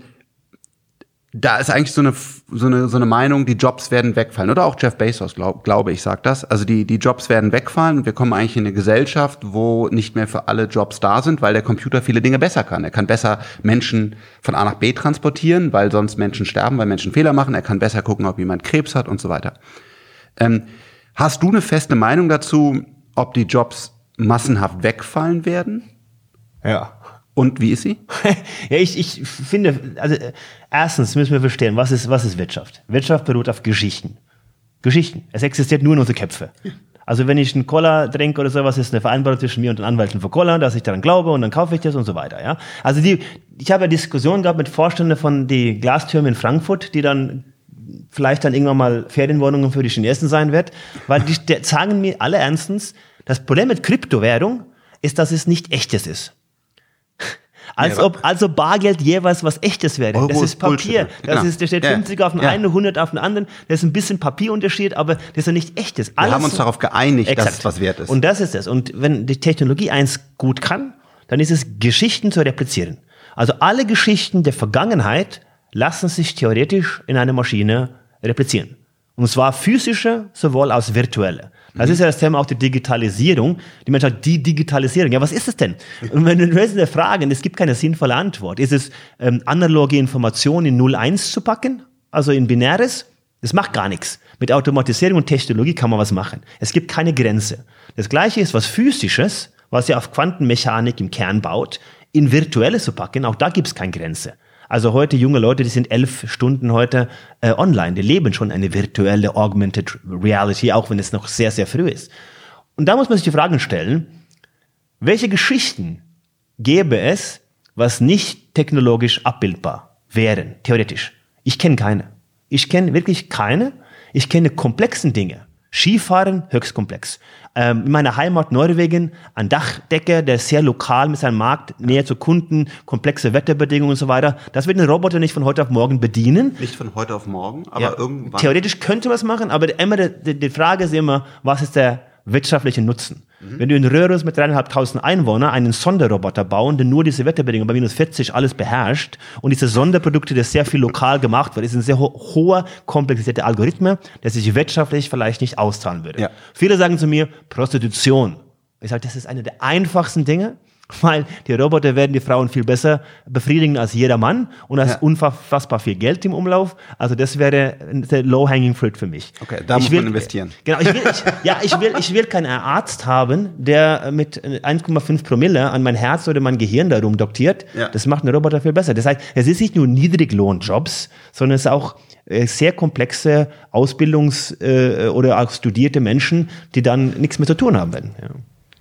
da ist eigentlich so eine, so eine, so eine Meinung, die Jobs werden wegfallen. Oder auch Jeff Bezos, glaub, glaube ich, sagt das. Also die, die Jobs werden wegfallen und wir kommen eigentlich in eine Gesellschaft, wo nicht mehr für alle Jobs da sind, weil der Computer viele Dinge besser kann. Er kann besser Menschen von A nach B transportieren, weil sonst Menschen sterben, weil Menschen Fehler machen. Er kann besser gucken, ob jemand Krebs hat und so weiter. Ähm, hast du eine feste Meinung dazu, ob die Jobs massenhaft wegfallen werden? Ja. Und wie ist sie? [laughs] ja, ich, ich finde, also erstens müssen wir verstehen, was ist, was ist Wirtschaft? Wirtschaft beruht auf Geschichten. Geschichten. Es existiert nur in unseren Köpfen. Also wenn ich einen Cola trinke oder sowas, ist eine Vereinbarung zwischen mir und den Anwälten für Cola, dass ich daran glaube und dann kaufe ich das und so weiter. Ja? Also die, ich habe ja Diskussionen gehabt mit Vorständen von die Glastürme in Frankfurt, die dann vielleicht dann irgendwann mal Ferienwohnungen für die Chinesen sein wird, weil die sagen mir alle ernstens, das Problem mit Kryptowährung ist, dass es nicht echtes ist. Als ob also Bargeld jeweils was echtes wäre. Euro das ist Papier. Bullshit. Das genau. ist, da steht 50 ja. auf den ja. einen, 100 auf den anderen. Das ist ein bisschen Papierunterschied, aber das ist ja nicht echtes. Alles Wir haben uns darauf geeinigt, exakt. dass es was wert ist. Und das ist es. Und wenn die Technologie eins gut kann, dann ist es Geschichten zu replizieren. Also alle Geschichten der Vergangenheit lassen sich theoretisch in einer Maschine replizieren. Und zwar physische sowohl als virtuelle. Das ist ja das Thema auch der Digitalisierung. Die Menschen sagen, die Digitalisierung. Ja, was ist es denn? Und wenn du eine Frage, es gibt keine sinnvolle Antwort. Ist es ähm, analoge Informationen in 0-1 zu packen? Also in Binäres? Das macht gar nichts. Mit Automatisierung und Technologie kann man was machen. Es gibt keine Grenze. Das Gleiche ist was Physisches, was ja auf Quantenmechanik im Kern baut, in Virtuelles zu packen. Auch da gibt es keine Grenze. Also heute junge Leute, die sind elf Stunden heute äh, online, die leben schon eine virtuelle Augmented Reality, auch wenn es noch sehr, sehr früh ist. Und da muss man sich die Fragen stellen, welche Geschichten gäbe es, was nicht technologisch abbildbar wären, theoretisch? Ich kenne keine. Ich kenne wirklich keine. Ich kenne komplexen Dinge. Skifahren, höchst komplex. Ähm, in meiner Heimat Norwegen ein Dachdecker, der sehr lokal mit seinem Markt, näher zu Kunden, komplexe Wetterbedingungen und so weiter. Das wird ein Roboter nicht von heute auf morgen bedienen. Nicht von heute auf morgen, aber ja, irgendwann. Theoretisch könnte man es machen, aber immer die, die Frage ist immer, was ist der wirtschaftliche Nutzen? Mhm. Wenn du in Röhrus mit dreieinhalbtausend Einwohnern einen Sonderroboter bauen, der nur diese Wetterbedingungen bei minus 40 alles beherrscht und diese Sonderprodukte, das sehr viel lokal gemacht wird, ist ein sehr ho hoher, komplexisierter Algorithmus, der sich wirtschaftlich vielleicht nicht auszahlen würde. Ja. Viele sagen zu mir, Prostitution. Ich sage, das ist eine der einfachsten Dinge [laughs] weil die Roboter werden die Frauen viel besser befriedigen als jeder Mann und ist ja. unfassbar viel Geld im Umlauf. Also das wäre der low-hanging fruit für mich. Okay, da ich muss will, man investieren. [laughs] Genau, ich will, ich, ja, ich will, ich will keinen Arzt haben, der mit 1,5 Promille an mein Herz oder mein Gehirn darum doktiert. Ja. Das macht ein Roboter viel besser. Das heißt, es ist nicht nur Niedriglohnjobs, sondern es ist auch äh, sehr komplexe Ausbildungs- äh, oder auch studierte Menschen, die dann nichts mehr zu tun haben werden. Ja.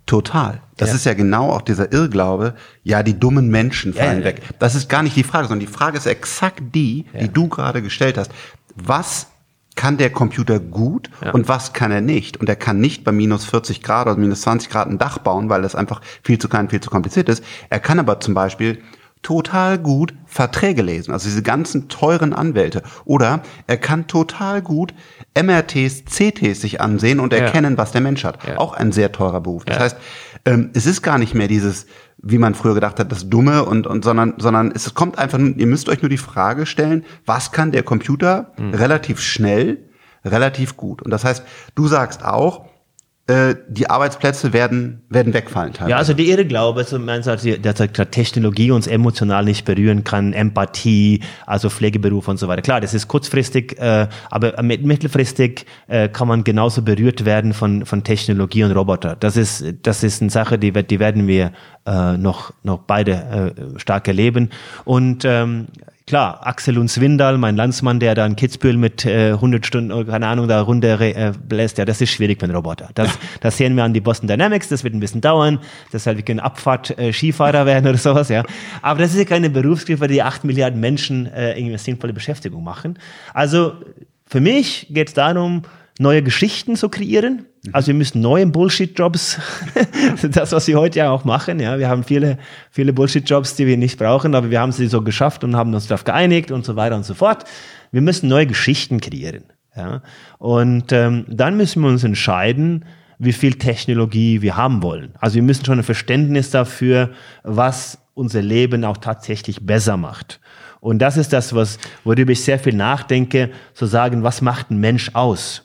Total. Das ja. ist ja genau auch dieser Irrglaube, ja, die dummen Menschen fallen ja, ja, weg. Das ist gar nicht die Frage, sondern die Frage ist exakt die, die du gerade gestellt hast. Was kann der Computer gut und was kann er nicht? Und er kann nicht bei minus 40 Grad oder minus 20 Grad ein Dach bauen, weil das einfach viel zu klein, viel zu kompliziert ist. Er kann aber zum Beispiel total gut Verträge lesen, also diese ganzen teuren Anwälte. Oder er kann total gut MRTs, CTs sich ansehen und erkennen, ja. was der Mensch hat. Ja. Auch ein sehr teurer Beruf. Das ja. heißt, ähm, es ist gar nicht mehr dieses, wie man früher gedacht hat, das Dumme und, und sondern, sondern es kommt einfach, ihr müsst euch nur die Frage stellen, was kann der Computer mhm. relativ schnell, relativ gut? Und das heißt, du sagst auch, äh, die Arbeitsplätze werden, werden wegfallen. Teilweise. Ja, also die Irrglaube, so meinst du, dass Technologie uns emotional nicht berühren kann, Empathie, also Pflegeberuf und so weiter. Klar, das ist kurzfristig, äh, aber mittelfristig äh, kann man genauso berührt werden von, von Technologie und Roboter. Das ist, das ist eine Sache, die, die werden wir äh, noch, noch beide äh, stark erleben. Und ähm, klar, Axel und Swindal, mein Landsmann, der da in Kitzbühel mit äh, 100 Stunden, keine Ahnung, da runter äh, bläst, ja, das ist schwierig einen Roboter. Das, das sehen wir an die Boston Dynamics, das wird ein bisschen dauern, deshalb wir können Abfahrt äh, Skifahrer werden oder sowas, ja. Aber das ist ja keine Berufsgruppe, die acht Milliarden Menschen äh, irgendwie sinnvolle Beschäftigung machen. Also für mich geht es darum, neue Geschichten zu kreieren. Also wir müssen neue Bullshit-Jobs, [laughs] das, was wir heute ja auch machen. Ja, wir haben viele, viele Bullshit-Jobs, die wir nicht brauchen, aber wir haben sie so geschafft und haben uns darauf geeinigt und so weiter und so fort. Wir müssen neue Geschichten kreieren. Ja, und ähm, dann müssen wir uns entscheiden, wie viel Technologie wir haben wollen. Also wir müssen schon ein Verständnis dafür, was unser Leben auch tatsächlich besser macht. Und das ist das, was, worüber ich sehr viel nachdenke, zu sagen, was macht ein Mensch aus?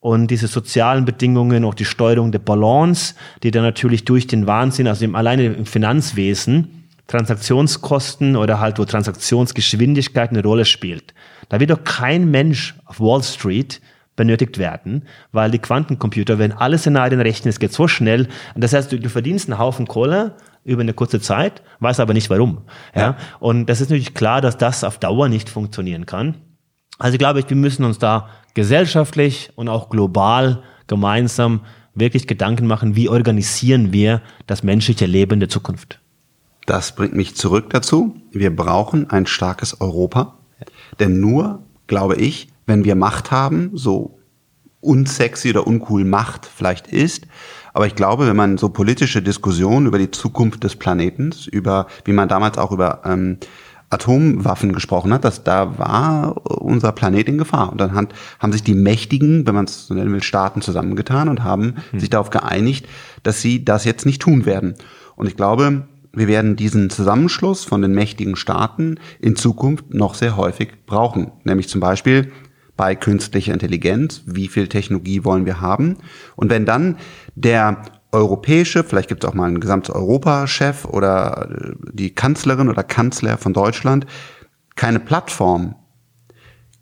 Und diese sozialen Bedingungen, auch die Steuerung der Balance, die dann natürlich durch den Wahnsinn, also im, alleine im Finanzwesen, Transaktionskosten oder halt wo Transaktionsgeschwindigkeit eine Rolle spielt. Da wird doch kein Mensch auf Wall Street benötigt werden, weil die Quantencomputer werden alle Szenarien rechnen, es geht so schnell. Und das heißt, du, du verdienst einen Haufen Kohle über eine kurze Zeit, weiß aber nicht warum. Ja? ja? Und das ist natürlich klar, dass das auf Dauer nicht funktionieren kann. Also ich glaube, wir müssen uns da gesellschaftlich und auch global gemeinsam wirklich Gedanken machen, wie organisieren wir das menschliche Leben der Zukunft. Das bringt mich zurück dazu. Wir brauchen ein starkes Europa. Denn nur, glaube ich, wenn wir Macht haben, so unsexy oder uncool Macht vielleicht ist, aber ich glaube, wenn man so politische Diskussionen über die Zukunft des Planetens, über, wie man damals auch über ähm, Atomwaffen gesprochen hat, dass da war unser Planet in Gefahr. Und dann hat, haben sich die Mächtigen, wenn man es so nennen will, Staaten zusammengetan und haben hm. sich darauf geeinigt, dass sie das jetzt nicht tun werden. Und ich glaube, wir werden diesen Zusammenschluss von den mächtigen Staaten in Zukunft noch sehr häufig brauchen. Nämlich zum Beispiel bei künstlicher Intelligenz, wie viel Technologie wollen wir haben. Und wenn dann der europäische, vielleicht gibt es auch mal einen gesamten Europachef oder äh, die Kanzlerin oder Kanzler von Deutschland, keine Plattform,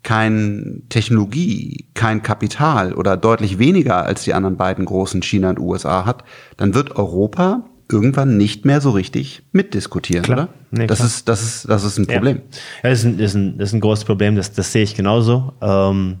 keine Technologie, kein Kapital oder deutlich weniger als die anderen beiden großen China und USA hat, dann wird Europa irgendwann nicht mehr so richtig mitdiskutieren, klar. oder? Nee, das, ist, das, ist, das ist ein Problem. Ja, ja das, ist ein, das, ist ein, das ist ein großes Problem, das, das sehe ich genauso. Ähm,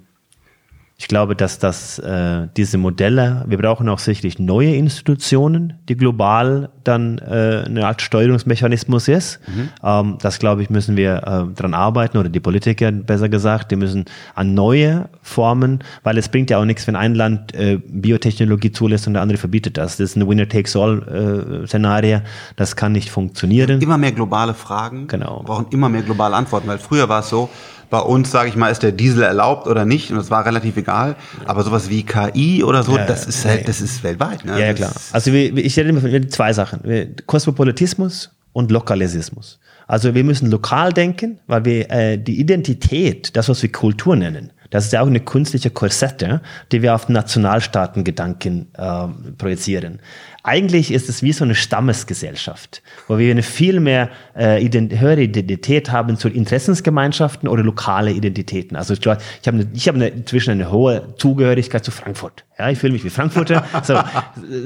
ich glaube, dass das, äh, diese Modelle, wir brauchen auch sicherlich neue Institutionen, die global dann äh, eine Art Steuerungsmechanismus ist. Mhm. Ähm, das, glaube ich, müssen wir äh, dran arbeiten oder die Politiker besser gesagt, die müssen an neue Formen, weil es bringt ja auch nichts, wenn ein Land äh, Biotechnologie zulässt und der andere verbietet das. Das ist eine Winner-Takes-All-Szenario. Äh, das kann nicht funktionieren. Immer mehr globale Fragen. Genau. Wir brauchen immer mehr globale Antworten, weil früher war es so, bei uns, sage ich mal, ist der Diesel erlaubt oder nicht und das war relativ egal. Aber sowas wie KI oder so, ja, das ist halt, das ist weltweit. Ne? Ja, ja klar. Also ich rede immer zwei Sachen. Kosmopolitismus und Lokalisismus. Also wir müssen lokal denken, weil wir äh, die Identität, das was wir Kultur nennen, das ist ja auch eine künstliche Korsette, die wir auf Nationalstaatengedanken äh, projizieren. Eigentlich ist es wie so eine Stammesgesellschaft, wo wir eine viel mehr äh, ident höhere Identität haben zu Interessensgemeinschaften oder lokale Identitäten. Also ich, glaube, ich habe ich hab eine, inzwischen eine hohe Zugehörigkeit zu Frankfurt. Ja, ich fühle mich wie Frankfurter, [laughs] so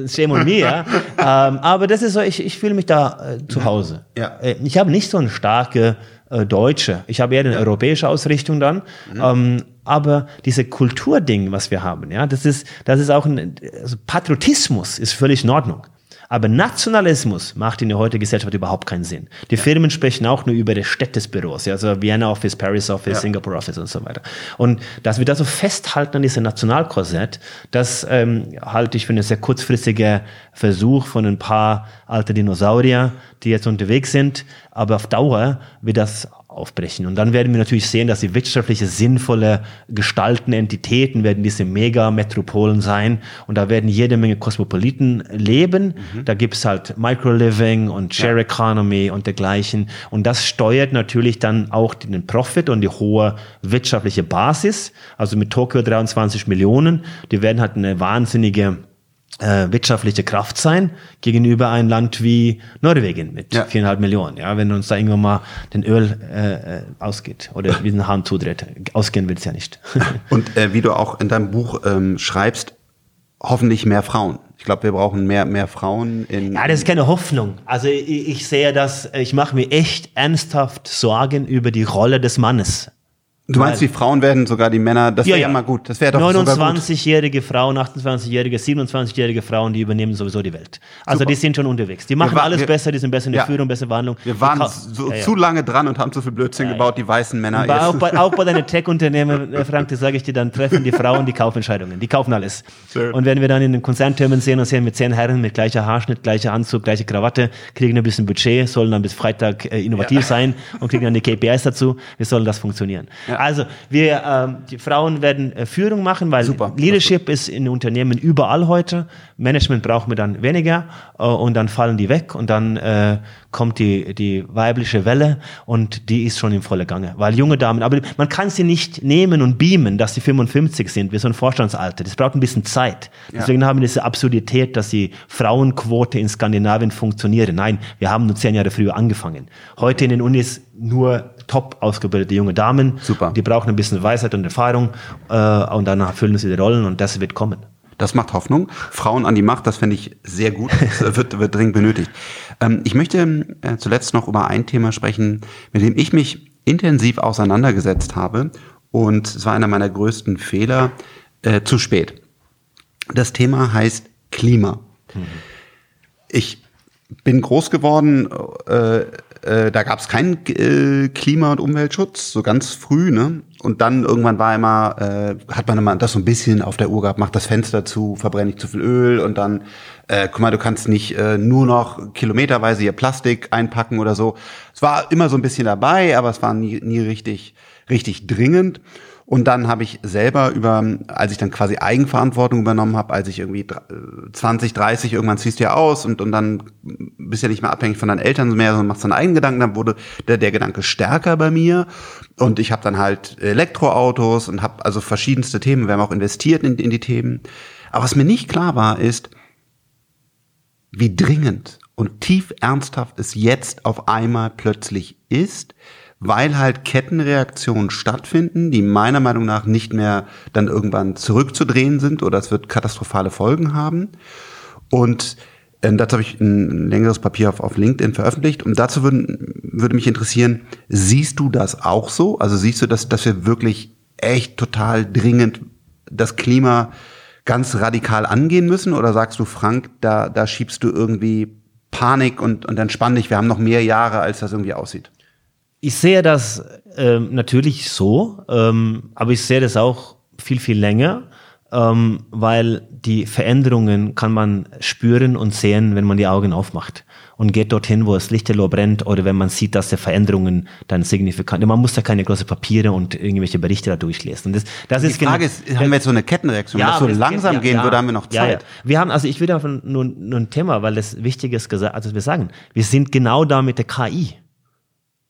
shame on me, ja. Ähm, aber das ist so, ich, ich fühle mich da äh, zu Hause. Ja. Äh, ich habe nicht so eine starke äh, Deutsche. Ich habe eher eine europäische Ausrichtung dann. Mhm. Ähm, aber diese Kulturding, was wir haben, ja, das ist, das ist auch ein, also Patriotismus ist völlig in Ordnung. Aber Nationalismus macht in der heutigen Gesellschaft überhaupt keinen Sinn. Die ja. Firmen sprechen auch nur über das Städtesbüros, ja, also Vienna Office, Paris Office, ja. Singapore Office und so weiter. Und dass wir da so festhalten an diesem Nationalkorsett, das ähm, halte ich für einen sehr kurzfristigen Versuch von ein paar alte Dinosaurier, die jetzt unterwegs sind. Aber auf Dauer wird das aufbrechen. Und dann werden wir natürlich sehen, dass die wirtschaftliche, sinnvolle Gestalten, Entitäten werden diese Megametropolen sein. Und da werden jede Menge Kosmopoliten leben. Mhm. Da gibt's halt Microliving und Share ja. Economy und dergleichen. Und das steuert natürlich dann auch den Profit und die hohe wirtschaftliche Basis. Also mit Tokio 23 Millionen. Die werden halt eine wahnsinnige äh, wirtschaftliche Kraft sein gegenüber einem Land wie Norwegen mit ja. viereinhalb Millionen. Ja, wenn uns da irgendwann mal den Öl äh, äh ausgeht oder [laughs] wie ein Hahn zudreht. Ausgehen will es ja nicht. [laughs] Und äh, wie du auch in deinem Buch ähm, schreibst, hoffentlich mehr Frauen. Ich glaube, wir brauchen mehr, mehr Frauen in. Ja, das ist keine Hoffnung. Also ich, ich sehe das, ich mache mir echt ernsthaft Sorgen über die Rolle des Mannes Du meinst, die Frauen werden sogar die Männer, das wäre ja, ja mal gut. Das wäre doch 29-jährige Frauen, 28-jährige, 27-jährige Frauen, die übernehmen sowieso die Welt. Also Super. die sind schon unterwegs. Die machen war, alles wir, besser, die sind besser in der ja. Führung, bessere Behandlung. Wir waren so, ja, zu lange dran und haben zu viel Blödsinn gebaut, die weißen Männer. Bei, auch, bei, auch bei deinen [laughs] Tech-Unternehmen, äh, Frank, das sage ich dir, dann treffen die Frauen die Kaufentscheidungen. Die kaufen alles. Sure. Und wenn wir dann in den Konzerntürmen sehen und sehen mit zehn Herren mit gleicher Haarschnitt, gleicher Anzug, gleiche Krawatte, kriegen ein bisschen Budget, sollen dann bis Freitag äh, innovativ sein und kriegen dann die [laughs] KPIs dazu. Wie soll das funktionieren? Also wir, ähm, die Frauen werden äh, Führung machen, weil Super. Leadership ist in Unternehmen überall heute. Management brauchen wir dann weniger äh, und dann fallen die weg und dann äh, kommt die, die weibliche Welle und die ist schon im volle Gange. Weil junge Damen, aber man kann sie nicht nehmen und beamen, dass sie 55 sind, wie so ein Vorstandsalter. Das braucht ein bisschen Zeit. Deswegen haben wir diese Absurdität, dass die Frauenquote in Skandinavien funktioniert. Nein, wir haben nur zehn Jahre früher angefangen. Heute in den Unis nur top ausgebildete junge Damen. Super. Die brauchen ein bisschen Weisheit und Erfahrung äh, und dann erfüllen sie die Rollen und das wird kommen. Das macht Hoffnung. Frauen an die Macht, das fände ich sehr gut. [laughs] Das wird, wird dringend benötigt. Ähm, ich möchte äh, zuletzt noch über ein Thema sprechen, mit dem ich mich intensiv auseinandergesetzt habe. Und es war einer meiner größten Fehler, äh, zu spät. Das Thema heißt Klima. Ich bin groß geworden, äh, äh, da gab es keinen äh, Klima- und Umweltschutz, so ganz früh, ne? Und dann irgendwann war immer, äh, hat man immer das so ein bisschen auf der Uhr gehabt, macht das Fenster zu, verbrenne nicht zu viel Öl und dann, äh, guck mal, du kannst nicht äh, nur noch kilometerweise hier Plastik einpacken oder so. Es war immer so ein bisschen dabei, aber es war nie, nie richtig, richtig dringend. Und dann habe ich selber über, als ich dann quasi Eigenverantwortung übernommen habe, als ich irgendwie 20, 30, irgendwann ziehst du ja aus und, und dann bist ja nicht mehr abhängig von deinen Eltern mehr, sondern machst deinen eigenen Gedanken, dann wurde der, der Gedanke stärker bei mir. Und ich habe dann halt Elektroautos und habe also verschiedenste Themen, wir haben auch investiert in, in die Themen. Aber was mir nicht klar war, ist, wie dringend und tief ernsthaft es jetzt auf einmal plötzlich ist, weil halt Kettenreaktionen stattfinden, die meiner Meinung nach nicht mehr dann irgendwann zurückzudrehen sind oder es wird katastrophale Folgen haben. Und ähm, dazu habe ich ein längeres Papier auf, auf LinkedIn veröffentlicht. Und dazu würden, würde mich interessieren, siehst du das auch so? Also siehst du, dass, dass wir wirklich echt total dringend das Klima ganz radikal angehen müssen? Oder sagst du, Frank, da, da schiebst du irgendwie Panik und, und entspann dich, wir haben noch mehr Jahre, als das irgendwie aussieht? Ich sehe das ähm, natürlich so, ähm, aber ich sehe das auch viel, viel länger, ähm, weil die Veränderungen kann man spüren und sehen, wenn man die Augen aufmacht und geht dorthin, wo das Lichterloh brennt oder wenn man sieht, dass die Veränderungen dann signifikant, man muss da keine großen Papiere und irgendwelche Berichte da durchlesen. Das, das Die ist Frage genau, ist, haben wir jetzt so eine Kettenreaktion? Wenn das so langsam ja, gehen ja, würde, haben wir noch ja, Zeit. Ja, Wir haben, also ich würde einfach nur, nur ein Thema, weil das wichtig ist, gesagt, also wir sagen, wir sind genau da mit der KI.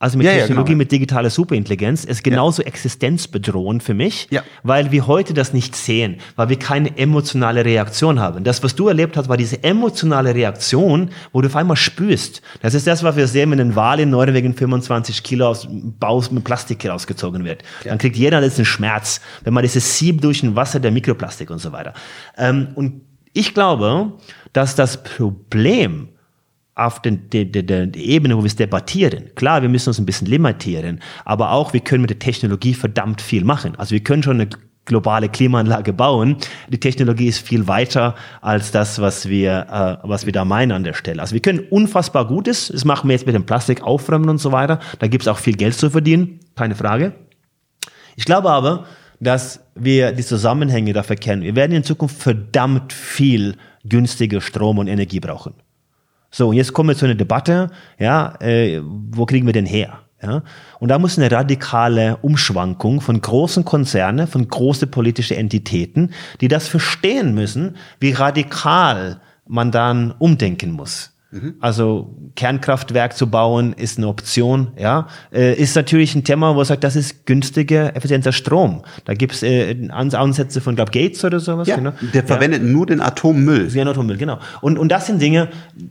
Also mit Ja, ja, Technologie, genau. mit digitaler Superintelligenz ist genauso existenzbedrohend für mich, Ja. weil wir heute das nicht sehen, weil wir keine emotionale Reaktion haben. Das, was du erlebt hast, war diese emotionale Reaktion, wo du auf einmal spürst. Das ist das, was wir sehen, wenn ein Wal in Norwegen 25 Kilo aus Bauch mit Plastik rausgezogen wird. Dann kriegt jeder diesen Schmerz, wenn man dieses Sieb durch ein Wasser der Mikroplastik und so weiter. Ähm, und ich glaube, dass das Problem auf den, der, der, der Ebene, wo wir es debattieren. Klar, wir müssen uns ein bisschen limitieren, aber auch wir können mit der Technologie verdammt viel machen. Also wir können schon eine globale Klimaanlage bauen. Die Technologie ist viel weiter als das, was wir, äh, was wir da meinen an der Stelle. Also wir können unfassbar Gutes. Das machen wir jetzt mit dem Plastik aufräumen und so weiter. Da gibt es auch viel Geld zu verdienen, keine Frage. Ich glaube aber, dass wir die Zusammenhänge dafür kennen. Wir werden in Zukunft verdammt viel günstiger Strom und Energie brauchen. So, und jetzt kommen wir zu einer Debatte, ja, äh, wo kriegen wir denn her? Ja? Und da muss eine radikale Umschwankung von großen Konzernen, von großen politischen Entitäten, die das verstehen müssen, wie radikal man dann umdenken muss. Also Kernkraftwerk zu bauen ist eine Option, ja. Äh, ist natürlich ein Thema, wo man sagt, das ist günstiger, effizienter Strom. Da gibt's äh, Ans- Ansätze von, glaub Gates oder sowas. Ja, genau. der verwendet nur den Atommüll. Sehr Atommüll, genau. Und, und das sind Dinge,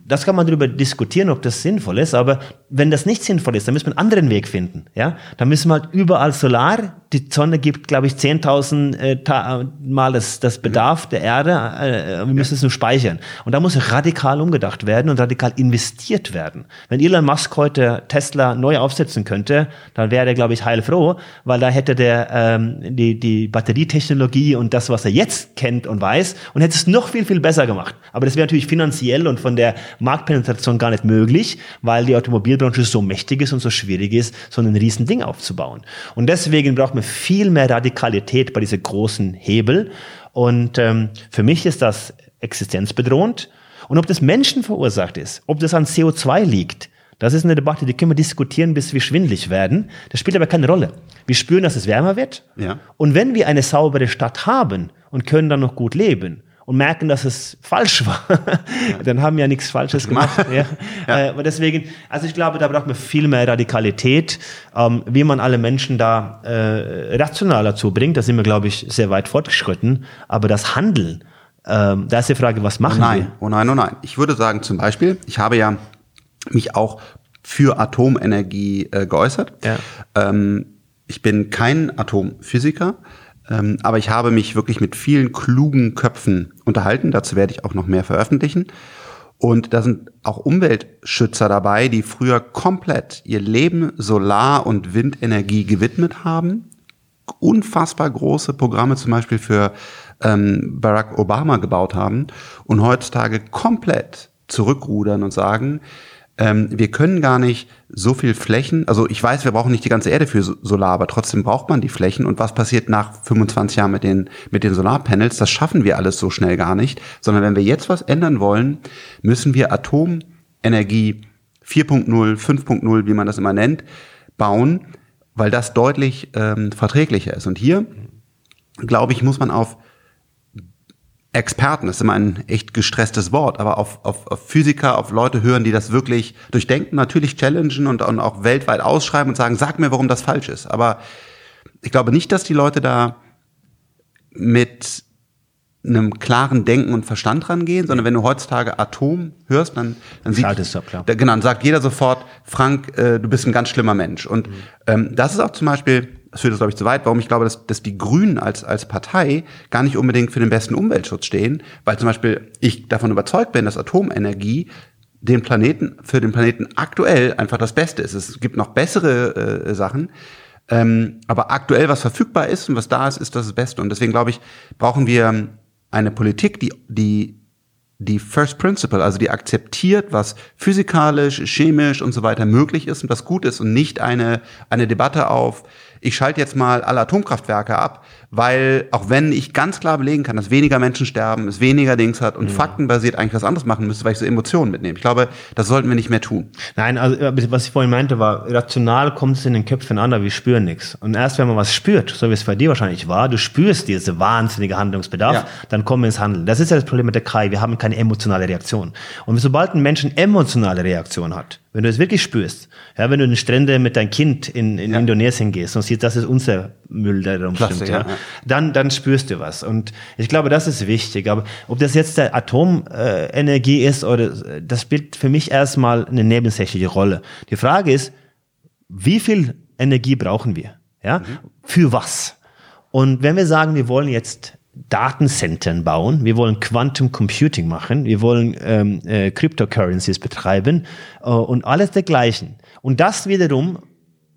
das kann man darüber diskutieren, ob das sinnvoll ist, aber wenn das nicht sinnvoll ist, dann müssen wir einen anderen Weg finden. Ja? Dann müssen wir halt überall Solar, die Sonne gibt, glaube ich, 10.000 äh, Ta- Mal das, das Bedarf der Erde, äh, wir müssen es nur speichern. Und da muss radikal umgedacht werden und radikal investiert werden. Wenn Elon Musk heute Tesla neu aufsetzen könnte, dann wäre er, glaube ich, heilfroh, weil da hätte der ähm, die, die Batterietechnologie und das, was er jetzt kennt und weiß, und hätte es noch viel, viel besser gemacht. Aber das wäre natürlich finanziell und von der Marktpenetration gar nicht möglich, weil die Automobilbranche so mächtig ist und so schwierig ist, so ein riesen Ding aufzubauen. Und deswegen braucht man viel mehr Radikalität bei diesen großen Hebel. Und ähm, für mich ist das existenzbedrohend. Und ob das Menschen verursacht ist, ob das an CO2 liegt, Das ist eine Debatte, die können wir diskutieren, bis wir schwindlig werden. Das spielt aber keine Rolle. Wir spüren, dass es wärmer wird. Ja. Und wenn wir eine saubere Stadt haben und können dann noch gut leben und merken, dass es falsch war, [laughs] dann haben wir ja nichts Falsches gemacht. ja. [laughs] Ja. Äh, aber deswegen, also ich glaube, da braucht man viel mehr Radikalität, ähm, wie man alle Menschen da äh, rational dazu bringt. Da sind wir, glaube ich, sehr weit fortgeschritten. Aber das Handeln, ähm, da ist die Frage, was Oh machen nein, wir? oh nein, oh nein. Ich würde sagen zum Beispiel, ich habe ja mich auch für Atomenergie äh, geäußert. Ja. Ähm, ich bin kein Atomphysiker, ähm, aber ich habe mich wirklich mit vielen klugen Köpfen unterhalten. Dazu werde ich auch noch mehr veröffentlichen. Und da sind auch Umweltschützer dabei, die früher komplett ihr Leben Solar- und Windenergie gewidmet haben unfassbar große Programme zum Beispiel für ähm, Barack Obama gebaut haben und heutzutage komplett zurückrudern und sagen, ähm, wir können gar nicht so viel Flächen, also ich weiß, wir brauchen nicht die ganze Erde für So- Solar, aber trotzdem braucht man die Flächen und was passiert nach 25 Jahren mit den, mit den Solarpanels, das schaffen wir alles so schnell gar nicht, sondern wenn wir jetzt was ändern wollen, müssen wir Atomenergie 4.0, 5.0, wie man das immer nennt, bauen, weil das deutlich ähm, verträglicher ist. Und hier, glaube ich, muss man auf Experten, das ist immer ein echt gestresstes Wort, aber auf, auf, auf Physiker, auf Leute hören, die das wirklich durchdenken, natürlich challengen und, und auch weltweit ausschreiben und sagen, sag mir, warum das falsch ist. Aber ich glaube nicht, dass die Leute da mit einem klaren Denken und Verstand rangehen, sondern wenn du heutzutage Atom hörst, dann, dann sieht, du ab, klar. genau, dann sagt jeder sofort, Frank, äh, du bist ein ganz schlimmer Mensch. Und ähm, das ist auch zum Beispiel, das führt das glaube ich zu weit, warum ich glaube, dass, dass die Grünen als, als Partei gar nicht unbedingt für den besten Umweltschutz stehen, weil zum Beispiel ich davon überzeugt bin, dass Atomenergie den Planeten, für den Planeten aktuell einfach das Beste ist. Es gibt noch bessere äh, Sachen, ähm, aber aktuell, was verfügbar ist und was da ist, ist das Beste. Und deswegen glaube ich, brauchen wir eine Politik, die, die, die First Principle, also die akzeptiert, was physikalisch, chemisch und so weiter möglich ist und was gut ist und nicht eine, eine Debatte auf, ich schalte jetzt mal alle Atomkraftwerke ab, weil auch wenn ich ganz klar belegen kann, dass weniger Menschen sterben, es weniger Dings hat und faktenbasiert eigentlich was anderes machen müsste, weil ich so Emotionen mitnehme. Ich glaube, das sollten wir nicht mehr tun. Nein, also äh, was ich vorhin meinte, war, rational kommt es in den Köpfen an, aber wir spüren nichts. Und erst wenn man was spürt, so wie es bei dir wahrscheinlich war, du spürst diese wahnsinnige Handlungsbedarf, Ja. dann kommen wir ins Handeln. Das ist ja das Problem mit der KI, wir haben keine emotionale Reaktion. Und sobald ein Mensch eine emotionale Reaktion hat, wenn du es wirklich spürst, ja, wenn du in den Strände mit deinem Kind in, in Ja. Indonesien gehst und siehst, das ist unser Müll, der da rumstimmt, ja, ja, ja. Dann, dann spürst du was. Und ich glaube, das ist wichtig. Aber ob das jetzt der Atomenergie ist oder das spielt für mich erstmal eine nebensächliche Rolle. Die Frage ist, wie viel Energie brauchen wir? Ja? Für was? Und wenn wir sagen, wir wollen jetzt Datencentern bauen, wir wollen Quantum Computing machen, wir wollen ähm, äh, Cryptocurrencies betreiben äh, und alles dergleichen. Und das wiederum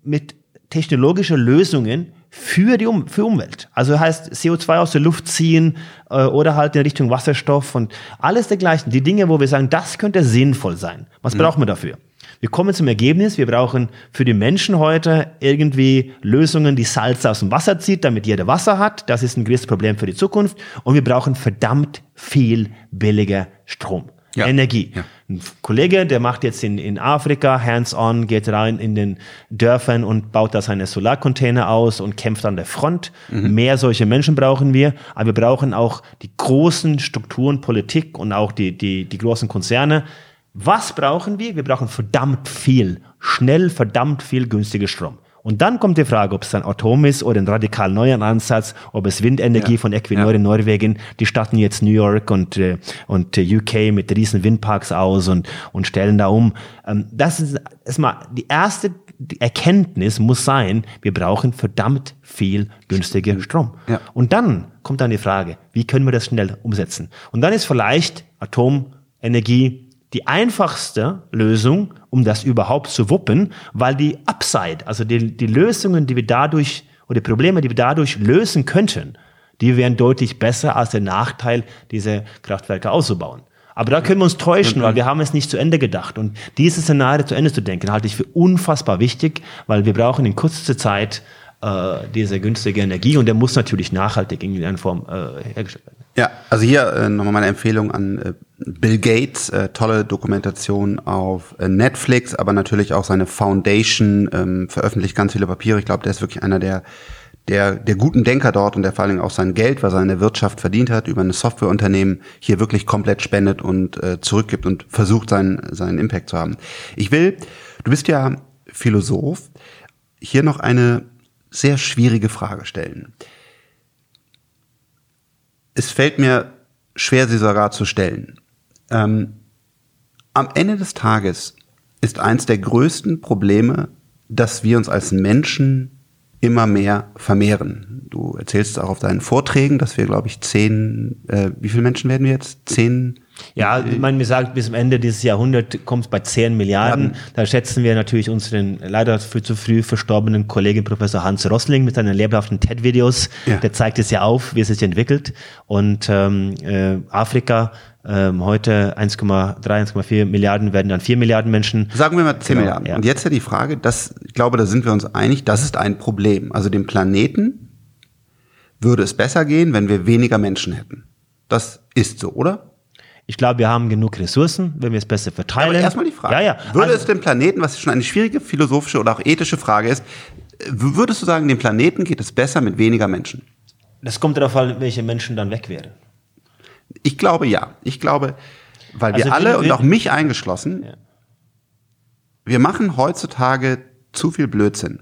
mit technologischen Lösungen für die um für Umwelt. Also heißt CO2 aus der Luft ziehen äh, oder halt in Richtung Wasserstoff und alles dergleichen. Die Dinge, wo wir sagen, das könnte sinnvoll sein. Was brauchen wir dafür? Wir kommen zum Ergebnis, wir brauchen für die Menschen heute irgendwie Lösungen, die Salz aus dem Wasser zieht, damit jeder Wasser hat. Das ist ein gewisses Problem für die Zukunft. Und wir brauchen verdammt viel billiger Strom. Ja. Energie. Ja. Ein Kollege, der macht jetzt in, in Afrika hands-on, geht rein in den Dörfern und baut da seine Solarcontainer aus und kämpft an der Front. Mehr solche Menschen brauchen wir, aber wir brauchen auch die großen Strukturen, Politik und auch die, die, die großen Konzerne. Was brauchen wir? Wir brauchen verdammt viel, schnell verdammt viel günstiger Strom. Und dann kommt die Frage, ob es ein Atom ist oder ein radikal neuer Ansatz, ob es Windenergie Ja. von Equinor Ja. in Norwegen, die statten jetzt New York und, äh, und äh, UK mit riesen Windparks aus und, und stellen da um. Ähm, das ist erstmal die erste Erkenntnis muss sein, wir brauchen verdammt viel günstiger Strom. Ja. Und dann kommt dann die Frage, wie können wir das schnell umsetzen? Und dann ist vielleicht Atomenergie die einfachste Lösung, um das überhaupt zu wuppen, weil die Upside, also die, die Lösungen, die wir dadurch oder die Probleme, die wir dadurch lösen könnten, die wären deutlich besser als der Nachteil, diese Kraftwerke auszubauen. Aber da können wir uns täuschen, weil wir haben es nicht zu Ende gedacht. Und dieses Szenario zu Ende zu denken, halte ich für unfassbar wichtig, weil wir brauchen in kürzester Zeit äh, diese günstige Energie und der muss natürlich nachhaltig in irgendeiner Form äh, hergestellt werden. Ja, also hier äh, nochmal meine Empfehlung an äh, Bill Gates, äh, tolle Dokumentation auf äh, Netflix, aber natürlich auch seine Foundation, ähm, veröffentlicht ganz viele Papiere. Ich glaube, der ist wirklich einer der, der, der guten Denker dort und der vor allen Dingen auch sein Geld, was er in der Wirtschaft verdient hat, über ein Softwareunternehmen hier wirklich komplett spendet und äh, zurückgibt und versucht, seinen, seinen Impact zu haben. Ich will, du bist ja Philosoph, hier noch eine sehr schwierige Frage stellen es fällt mir schwer, sie sogar zu stellen. Ähm, am Ende des Tages ist eins der größten Probleme, dass wir uns als Menschen immer mehr vermehren. Du erzählst auch auf deinen Vorträgen, dass wir, glaube ich, zehn, äh, wie viele Menschen werden wir jetzt? Zehn ja, ich meine, wir sagen, bis zum Ende dieses Jahrhunderts kommt es bei 10 Milliarden. Ja. Da schätzen wir natürlich unseren leider viel zu früh verstorbenen Kollegen Professor Hans Rossling mit seinen lehrhaften TED-Videos. Ja. Der zeigt es ja auf, wie es sich entwickelt. Und ähm, äh, Afrika ähm, heute 1,3, 1,4 Milliarden werden dann 4 Milliarden Menschen. Sagen wir mal 10 genau, Milliarden. Ja. Und jetzt ja die Frage, das, ich glaube, da sind wir uns einig, das ist ein Problem. Also dem Planeten würde es besser gehen, wenn wir weniger Menschen hätten. Das ist so, oder? Ich glaube, wir haben genug Ressourcen, wenn wir es besser verteilen. Ja, aber erstmal die Frage. Ja, ja. Würde also, es dem Planeten, was schon eine schwierige philosophische oder auch ethische Frage ist, würdest du sagen, dem Planeten geht es besser mit weniger Menschen? Das kommt darauf an, welche Menschen dann weg wären. Ich glaube ja. Ich glaube, weil also wir alle und auch mich eingeschlossen, ja. wir machen heutzutage zu viel Blödsinn.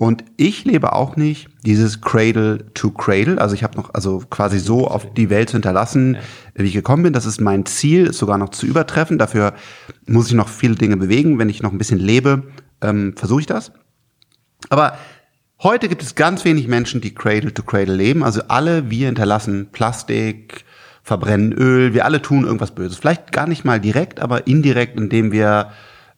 Und ich lebe auch nicht dieses Cradle to Cradle. Also ich habe noch, also quasi so auf die Welt zu hinterlassen, wie ich gekommen bin. Das ist mein Ziel, ist sogar noch zu übertreffen. Dafür muss ich noch viele Dinge bewegen. Wenn ich noch ein bisschen lebe, ähm, versuche ich das. Aber heute gibt es ganz wenig Menschen, die Cradle to Cradle leben. Also alle wir hinterlassen Plastik, verbrennen Öl, wir alle tun irgendwas Böses. Vielleicht gar nicht mal direkt, aber indirekt, indem wir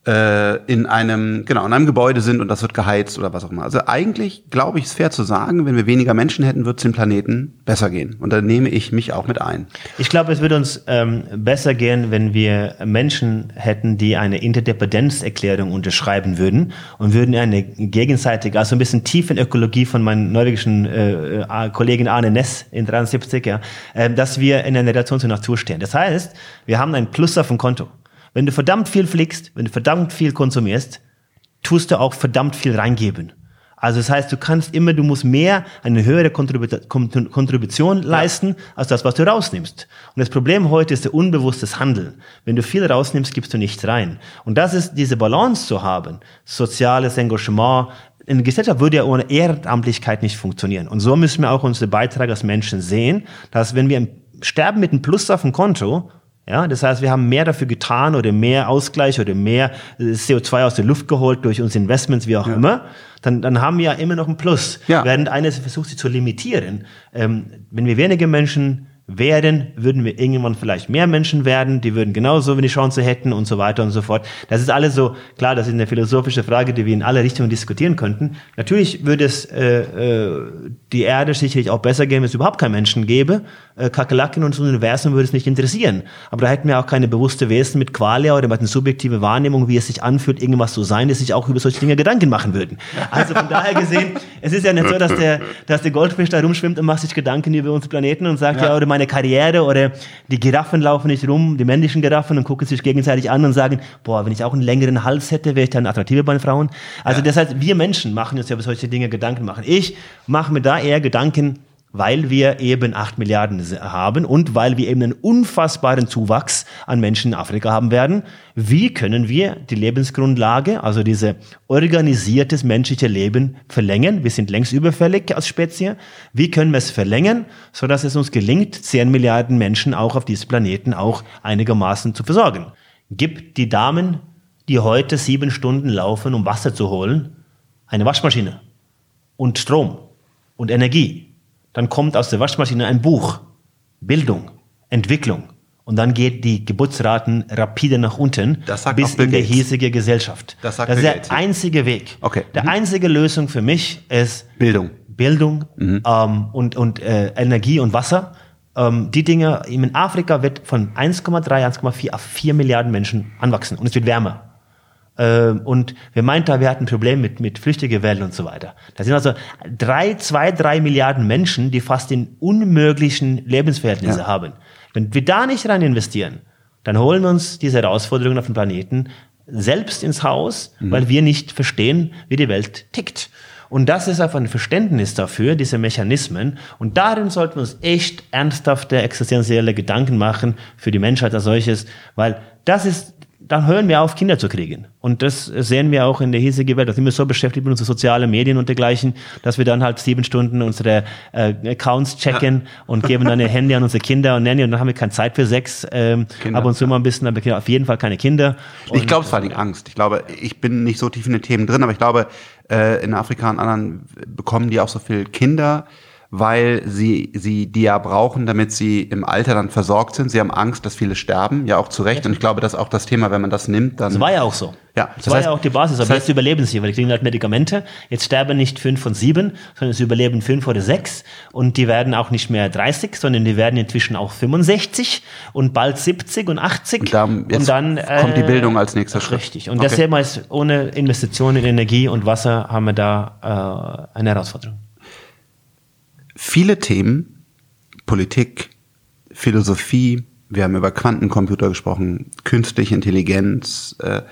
äh, in einem, genau, in einem Gebäude sind und das wird geheizt oder was auch immer. Also eigentlich glaube ich, ist fair zu sagen, wenn wir weniger Menschen hätten, wird es dem Planeten besser gehen. Und da nehme ich mich auch mit ein. Ich glaube, es würde uns ähm, besser gehen, wenn wir Menschen hätten, die eine Interdependenzerklärung unterschreiben würden und würden eine gegenseitige, also ein bisschen tief in Ökologie von meinem norwegischen äh, äh Kollegen Arne Ness in 73, ja, äh, dass wir in einer Relation zur Natur stehen. Das heißt, wir haben ein Plus auf dem Konto. Wenn du verdammt viel fliegst, wenn du verdammt viel konsumierst, tust du auch verdammt viel reingeben. Also das heißt, du kannst immer, du musst mehr, eine höhere Kontribution leisten, ja. als das, was du rausnimmst. Und das Problem heute ist der unbewusstes Handeln. Wenn du viel rausnimmst, gibst du nichts rein. Und das ist diese Balance zu haben, soziales Engagement, eine Gesellschaft würde ja ohne Ehrenamtlichkeit nicht funktionieren. Und so müssen wir auch unsere Beitrag als Menschen sehen, dass wenn wir sterben mit einem Plus auf dem Konto, ja, das heißt, wir haben mehr dafür getan oder mehr Ausgleich oder mehr äh, CO2 aus der Luft geholt durch unsere Investments, wie auch ja. immer. Dann, dann haben wir ja immer noch ein Plus. Ja. Während eines versucht, sie zu limitieren. Ähm, wenn wir wenige Menschen werden, würden wir irgendwann vielleicht mehr Menschen werden, die würden genauso wenn die Chance hätten und so weiter und so fort. Das ist alles so, klar, das ist eine philosophische Frage, die wir in alle Richtungen diskutieren könnten. Natürlich würde es äh, äh, die Erde sicherlich auch besser gehen, wenn es überhaupt keinen Menschen gäbe. Äh, Kakerlaken und das Universum würde es nicht interessieren. Aber da hätten wir auch keine bewusste Wesen mit Qualia oder mit einer subjektiven Wahrnehmung, wie es sich anfühlt, irgendwas zu sein, die sich auch über solche Dinge Gedanken machen würden. Also von daher gesehen, [laughs] es ist ja nicht so, dass der, dass der Goldfisch da rumschwimmt und macht sich Gedanken über unseren Planeten und sagt, ja, ja oder meine Karriere oder die Giraffen laufen nicht rum, die männlichen Giraffen und gucken sich gegenseitig an und sagen, boah, wenn ich auch einen längeren Hals hätte, wäre ich dann attraktiver bei den Frauen. Also ja. das heißt, wir Menschen machen uns ja über solche Dinge Gedanken machen. Ich mache mir da eher Gedanken, weil wir eben 8 Milliarden haben und weil wir eben einen unfassbaren Zuwachs an Menschen in Afrika haben werden. Wie können wir die Lebensgrundlage, also diese organisiertes menschliche Leben verlängern? Wir sind längst überfällig als Spezie. Wie können wir es verlängern, so dass es uns gelingt, 10 Milliarden Menschen auch auf diesem Planeten auch einigermaßen zu versorgen? Gibt die Damen, die heute sieben Stunden laufen, um Wasser zu holen, eine Waschmaschine und Strom und Energie dann kommt aus der Waschmaschine ein Buch, Bildung, Entwicklung. Und dann geht die Geburtsraten rapide nach unten bis in die hiesige Gesellschaft. Das, sagt das ist der Gates. einzige Weg. Okay. Der mhm. einzige Lösung für mich ist Bildung. Bildung mhm. ähm, und, und äh, Energie und Wasser. Ähm, die Dinge, in Afrika wird von 1,3, 1,4 auf 4 Milliarden Menschen anwachsen und es wird wärmer. Ähm, und wir meinten, wir hatten ein Problem mit, mit Flüchtlingewellen und so weiter. Das sind also drei, zwei, drei Milliarden Menschen, die fast in unmöglichen Lebensverhältnisse ja. haben. Wenn wir da nicht rein investieren, dann holen wir uns diese Herausforderungen auf dem Planeten selbst ins Haus, mhm. weil wir nicht verstehen, wie die Welt tickt. Und das ist einfach ein Verständnis dafür, diese Mechanismen. Und darin sollten wir uns echt ernsthafte existenzielle Gedanken machen für die Menschheit als solches, weil das ist dann hören wir auf, Kinder zu kriegen. Und das sehen wir auch in der hiesigen Welt. Da sind wir so beschäftigt mit unseren sozialen Medien und dergleichen, dass wir dann halt sieben Stunden unsere äh, Accounts checken ja. und geben dann ihr [laughs] Handy an unsere Kinder und nennen und dann haben wir keine Zeit für Sex. Ähm, Kinder, ab und zu ja. mal ein bisschen, aber auf jeden Fall keine Kinder. Und, ich glaube, es war die Angst. Ich glaube, ich bin nicht so tief in den Themen drin, aber ich glaube, äh, in Afrika und anderen bekommen die auch so viel Kinder weil sie, sie die ja brauchen, damit sie im Alter dann versorgt sind. Sie haben Angst, dass viele sterben, ja auch zu Recht. Und ich glaube, das ist auch das Thema, wenn man das nimmt, dann. Das war ja auch so. Ja, das, das war heißt, ja auch die Basis. Aber das heißt, jetzt überleben sie, weil die kriegen halt Medikamente. Jetzt sterben nicht fünf von sieben, sondern es überleben fünf oder sechs. Und die werden auch nicht mehr 30, sondern die werden inzwischen auch 65 und bald 70 und 80. Und, da, und dann äh, kommt die Bildung als nächster Schritt. Richtig. Und okay. das Thema ist, ohne Investitionen in Energie und Wasser haben wir da äh, eine Herausforderung viele Themen, Politik, Philosophie, wir haben über Quantencomputer gesprochen, künstliche Intelligenz. Äh,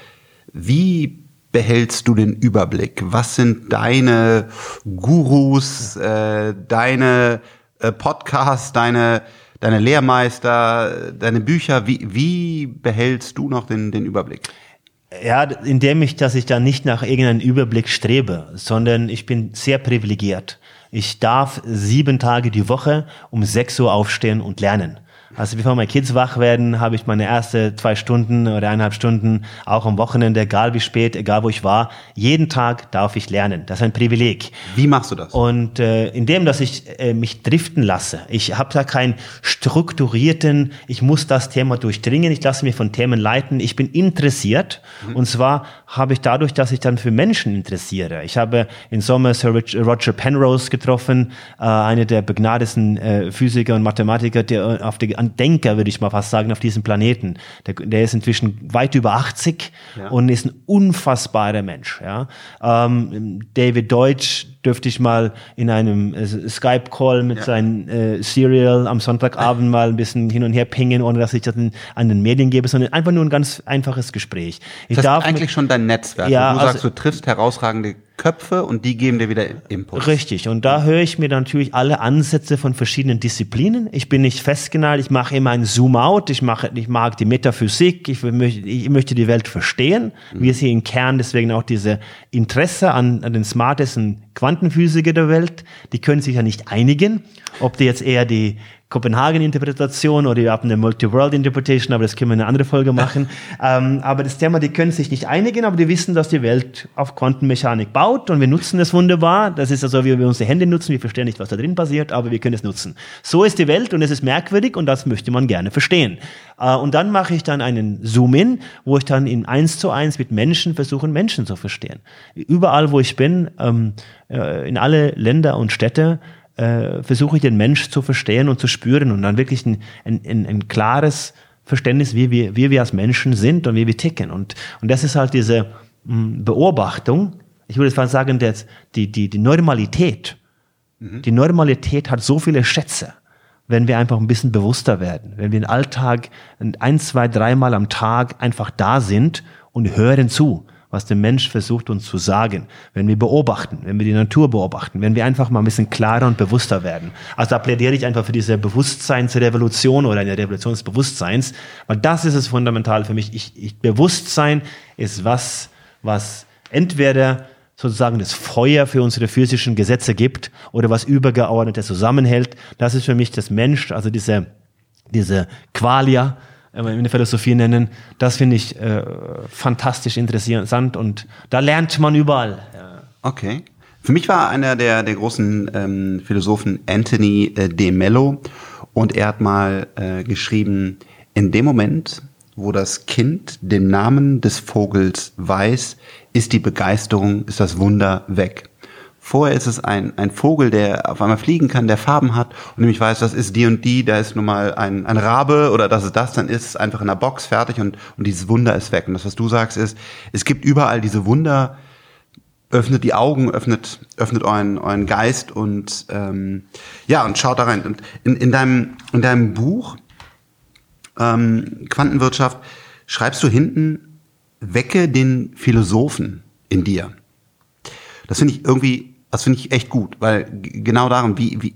wie behältst du den Überblick? Was sind deine Gurus, äh, deine äh, Podcasts, deine, deine Lehrmeister, deine Bücher? Wie, wie behältst du noch den, den Überblick? Ja, indem ich, dass ich da nicht nach irgendeinem Überblick strebe, sondern ich bin sehr privilegiert. Ich darf sieben Tage die Woche um sechs Uhr aufstehen und lernen. Also bevor meine Kids wach werden, habe ich meine erste zwei Stunden oder eineinhalb Stunden, auch am Wochenende, egal wie spät, egal wo ich war, jeden Tag darf ich lernen. Das ist ein Privileg. Wie machst du das? Und äh, indem, dass ich äh, mich driften lasse. Ich habe da keinen strukturierten, ich muss das Thema durchdringen, ich lasse mich von Themen leiten. Ich bin interessiert. Mhm. Und zwar habe ich dadurch, dass ich dann für Menschen interessiere. Ich habe im Sommer Sir Roger Penrose getroffen, äh, einer der begnadesten äh, Physiker und Mathematiker, der auf der an Denker, würde ich mal fast sagen, auf diesem Planeten. Der, der ist inzwischen weit über 80 ja. und ist ein unfassbarer Mensch. Ja? Ähm, David Deutsch dürfte ich mal in einem äh, Skype-Call mit ja. seinem äh, Serial am Sonntagabend [laughs] mal ein bisschen hin und her pingen, ohne dass ich das in, an den Medien gebe, sondern einfach nur ein ganz einfaches Gespräch. Ich das ist eigentlich mit, schon dein Netzwerk. Ja, du also, sagst, du triffst herausragende Köpfe und die geben dir wieder Input. Richtig. Und da höre ich mir natürlich alle Ansätze von verschiedenen Disziplinen. Ich bin nicht festgenagelt. Ich mache immer ein Zoom-out. Ich mache, ich mag die Metaphysik. Ich, möchte, ich möchte die Welt verstehen. Mhm. Wir sehen im Kern deswegen auch diese Interesse an, an den smartesten Quantenphysiker der Welt. Die können sich ja nicht einigen, ob die jetzt eher die Kopenhagen-Interpretation oder wir haben eine Multi-World-Interpretation, aber das können wir in einer anderen Folge machen. [laughs] ähm, aber das Thema, die können sich nicht einigen, aber die wissen, dass die Welt auf Quantenmechanik baut und wir nutzen es wunderbar. Das ist also, wie wir unsere Hände nutzen. Wir verstehen nicht, was da drin passiert, aber wir können es nutzen. So ist die Welt und es ist merkwürdig und das möchte man gerne verstehen. Äh, und dann mache ich dann einen Zoom-in, wo ich dann in eins zu eins mit Menschen versuche, Menschen zu verstehen. Überall, wo ich bin, ähm, äh, in alle Länder und Städte, äh, versuche ich den Mensch zu verstehen und zu spüren und dann wirklich ein, ein, ein, ein klares Verständnis, wie wir, wie wir als Menschen sind und wie wir ticken. Und, und das ist halt diese mh, hm, Beobachtung. Ich würde fast sagen, dass die, die, die Normalität, mhm. die Normalität hat so viele Schätze, wenn wir einfach ein bisschen bewusster werden, wenn wir im Alltag ein, zwei, dreimal am Tag einfach da sind und hören zu was der Mensch versucht uns zu sagen, wenn wir beobachten, wenn wir die Natur beobachten, wenn wir einfach mal ein bisschen klarer und bewusster werden. Also da plädiere ich einfach für diese Bewusstseinsrevolution oder eine Revolution des Bewusstseins, weil das ist es fundamental für mich. Ich, ich, Bewusstsein ist was, was entweder sozusagen das Feuer für unsere physischen Gesetze gibt oder was übergeordnetes zusammenhält. Das ist für mich das Mensch, also diese, diese Qualia, in der Philosophie nennen. Das finde ich äh, fantastisch interessant und da lernt man überall. Ja. Okay. Für mich war einer der, der großen ähm, Philosophen Anthony äh, de Mello und er hat mal äh, geschrieben, in dem Moment, wo das Kind den Namen des Vogels weiß, ist die Begeisterung, ist das Wunder weg. Vorher ist es ein, ein Vogel, der auf einmal fliegen kann, der Farben hat und nämlich weiß, das ist die und die, da ist nun mal ein, ein Rabe oder das ist das, dann ist es einfach in der Box fertig und, und dieses Wunder ist weg. Und das, was du sagst, ist, es gibt überall diese Wunder, öffnet die Augen, öffnet, öffnet euren, euren Geist und ähm, ja, und schaut da rein. Und in, in, deinem, in deinem Buch ähm, Quantenwirtschaft schreibst du hinten, wecke den Philosophen in dir. Das finde ich irgendwie, das finde ich echt gut, weil genau darum, wie, wie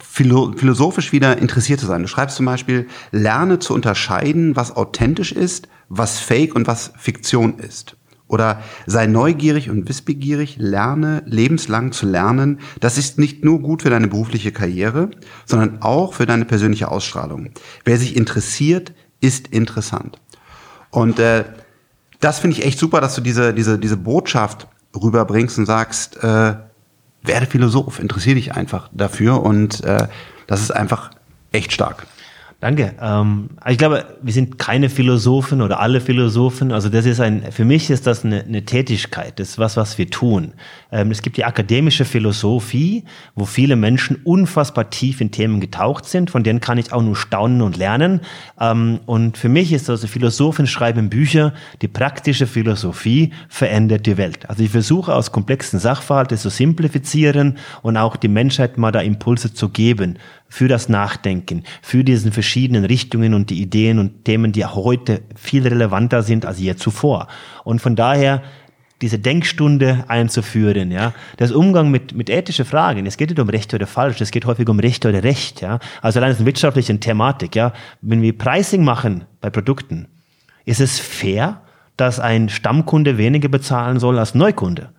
philosophisch wieder interessiert zu sein. Du schreibst zum Beispiel, lerne zu unterscheiden, was authentisch ist, was Fake und was Fiktion ist. Oder sei neugierig und wissbegierig, lerne lebenslang zu lernen. Das ist nicht nur gut für deine berufliche Karriere, sondern auch für deine persönliche Ausstrahlung. Wer sich interessiert, ist interessant. Und äh, das finde ich echt super, dass du diese, diese, diese Botschaft rüberbringst und sagst, äh, werde Philosoph, interessiere dich einfach dafür und äh, das ist einfach echt stark. Danke. Ähm, ich glaube, wir sind keine Philosophen oder alle Philosophen. Also das ist ein, für mich ist das eine, eine Tätigkeit. Das ist was, was wir tun. Ähm, es gibt die akademische Philosophie, wo viele Menschen unfassbar tief in Themen getaucht sind. Von denen kann ich auch nur staunen und lernen. Ähm, und für mich ist also Philosophen schreiben Bücher. Die praktische Philosophie verändert die Welt. Also ich versuche aus komplexen Sachverhalten zu simplifizieren und auch die Menschheit mal da Impulse zu geben für das Nachdenken, für diesen verschiedenen Richtungen und die Ideen und Themen, die heute viel relevanter sind als je zuvor. Und von daher diese Denkstunde einzuführen, ja. Das Umgang mit, mit ethischen Fragen. Es geht nicht um Recht oder Falsch, es geht häufig um Recht oder Recht, ja. Also allein eine wirtschaftliche Thematik, ja. Wenn wir Pricing machen bei Produkten, ist es fair, dass ein Stammkunde weniger bezahlen soll als Neukunde?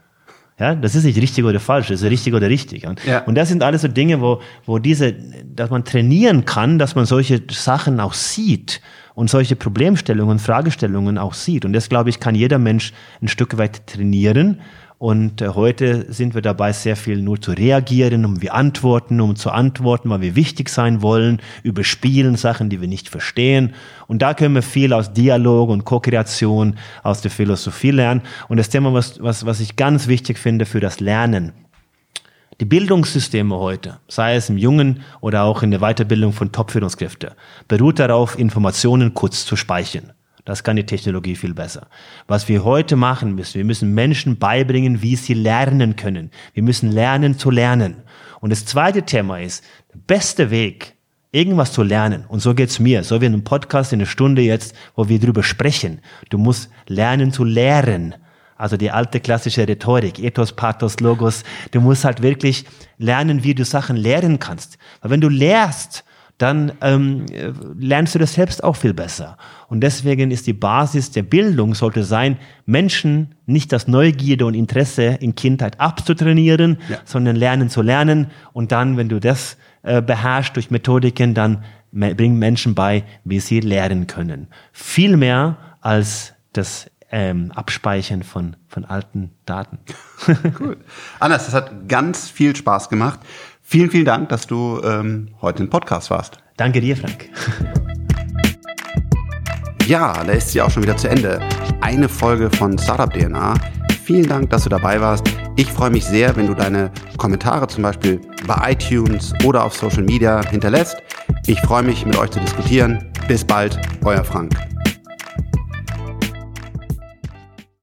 Ja, das ist nicht richtig oder falsch, das ist richtig oder richtig. Und, ja. und das sind alles so Dinge, wo, wo diese, dass man trainieren kann, dass man solche Sachen auch sieht und solche Problemstellungen, Fragestellungen auch sieht. Und das, glaube ich, kann jeder Mensch ein Stück weit trainieren. Und äh, heute sind wir dabei, sehr viel nur zu reagieren, um wir antworten, um zu antworten, weil wir wichtig sein wollen, überspielen Sachen, die wir nicht verstehen. Und da können wir viel aus Dialog und Co-Kreation, aus der Philosophie lernen. Und das Thema, was, was, was ich ganz wichtig finde für das Lernen, die Bildungssysteme heute, sei es im Jungen oder auch in der Weiterbildung von Top-Führungskräften, beruht darauf, Informationen kurz zu speichern. Das kann die Technologie viel besser. Was wir heute machen müssen, wir müssen Menschen beibringen, wie sie lernen können. Wir müssen lernen zu lernen. Und das zweite Thema ist, der beste Weg, irgendwas zu lernen, und so geht's mir, so wie in einem Podcast in einer Stunde jetzt, wo wir drüber sprechen. Du musst lernen zu lehren. Also die alte klassische Rhetorik, Ethos, Pathos, Logos. Du musst halt wirklich lernen, wie du Sachen lehren kannst. Weil wenn du lehrst, dann ähm, lernst du das selbst auch viel besser. Und deswegen ist die Basis der Bildung sollte sein, Menschen nicht das Neugierde und Interesse in Kindheit abzutrainieren, ja. sondern lernen zu lernen. Und dann, wenn du das äh, beherrschst durch Methodiken, dann bringen Menschen bei, wie sie lernen können. Viel mehr als das ähm, Abspeichern von, von alten Daten. [laughs] cool. Anders, das hat ganz viel Spaß gemacht. Vielen, vielen Dank, dass du ähm, heute im Podcast warst. Danke dir, Frank. Ja, da ist sie auch schon wieder zu Ende. Eine Folge von Startup DNA. Vielen Dank, dass du dabei warst. Ich freue mich sehr, wenn du deine Kommentare zum Beispiel bei iTunes oder auf Social Media hinterlässt. Ich freue mich, mit euch zu diskutieren. Bis bald, euer Frank.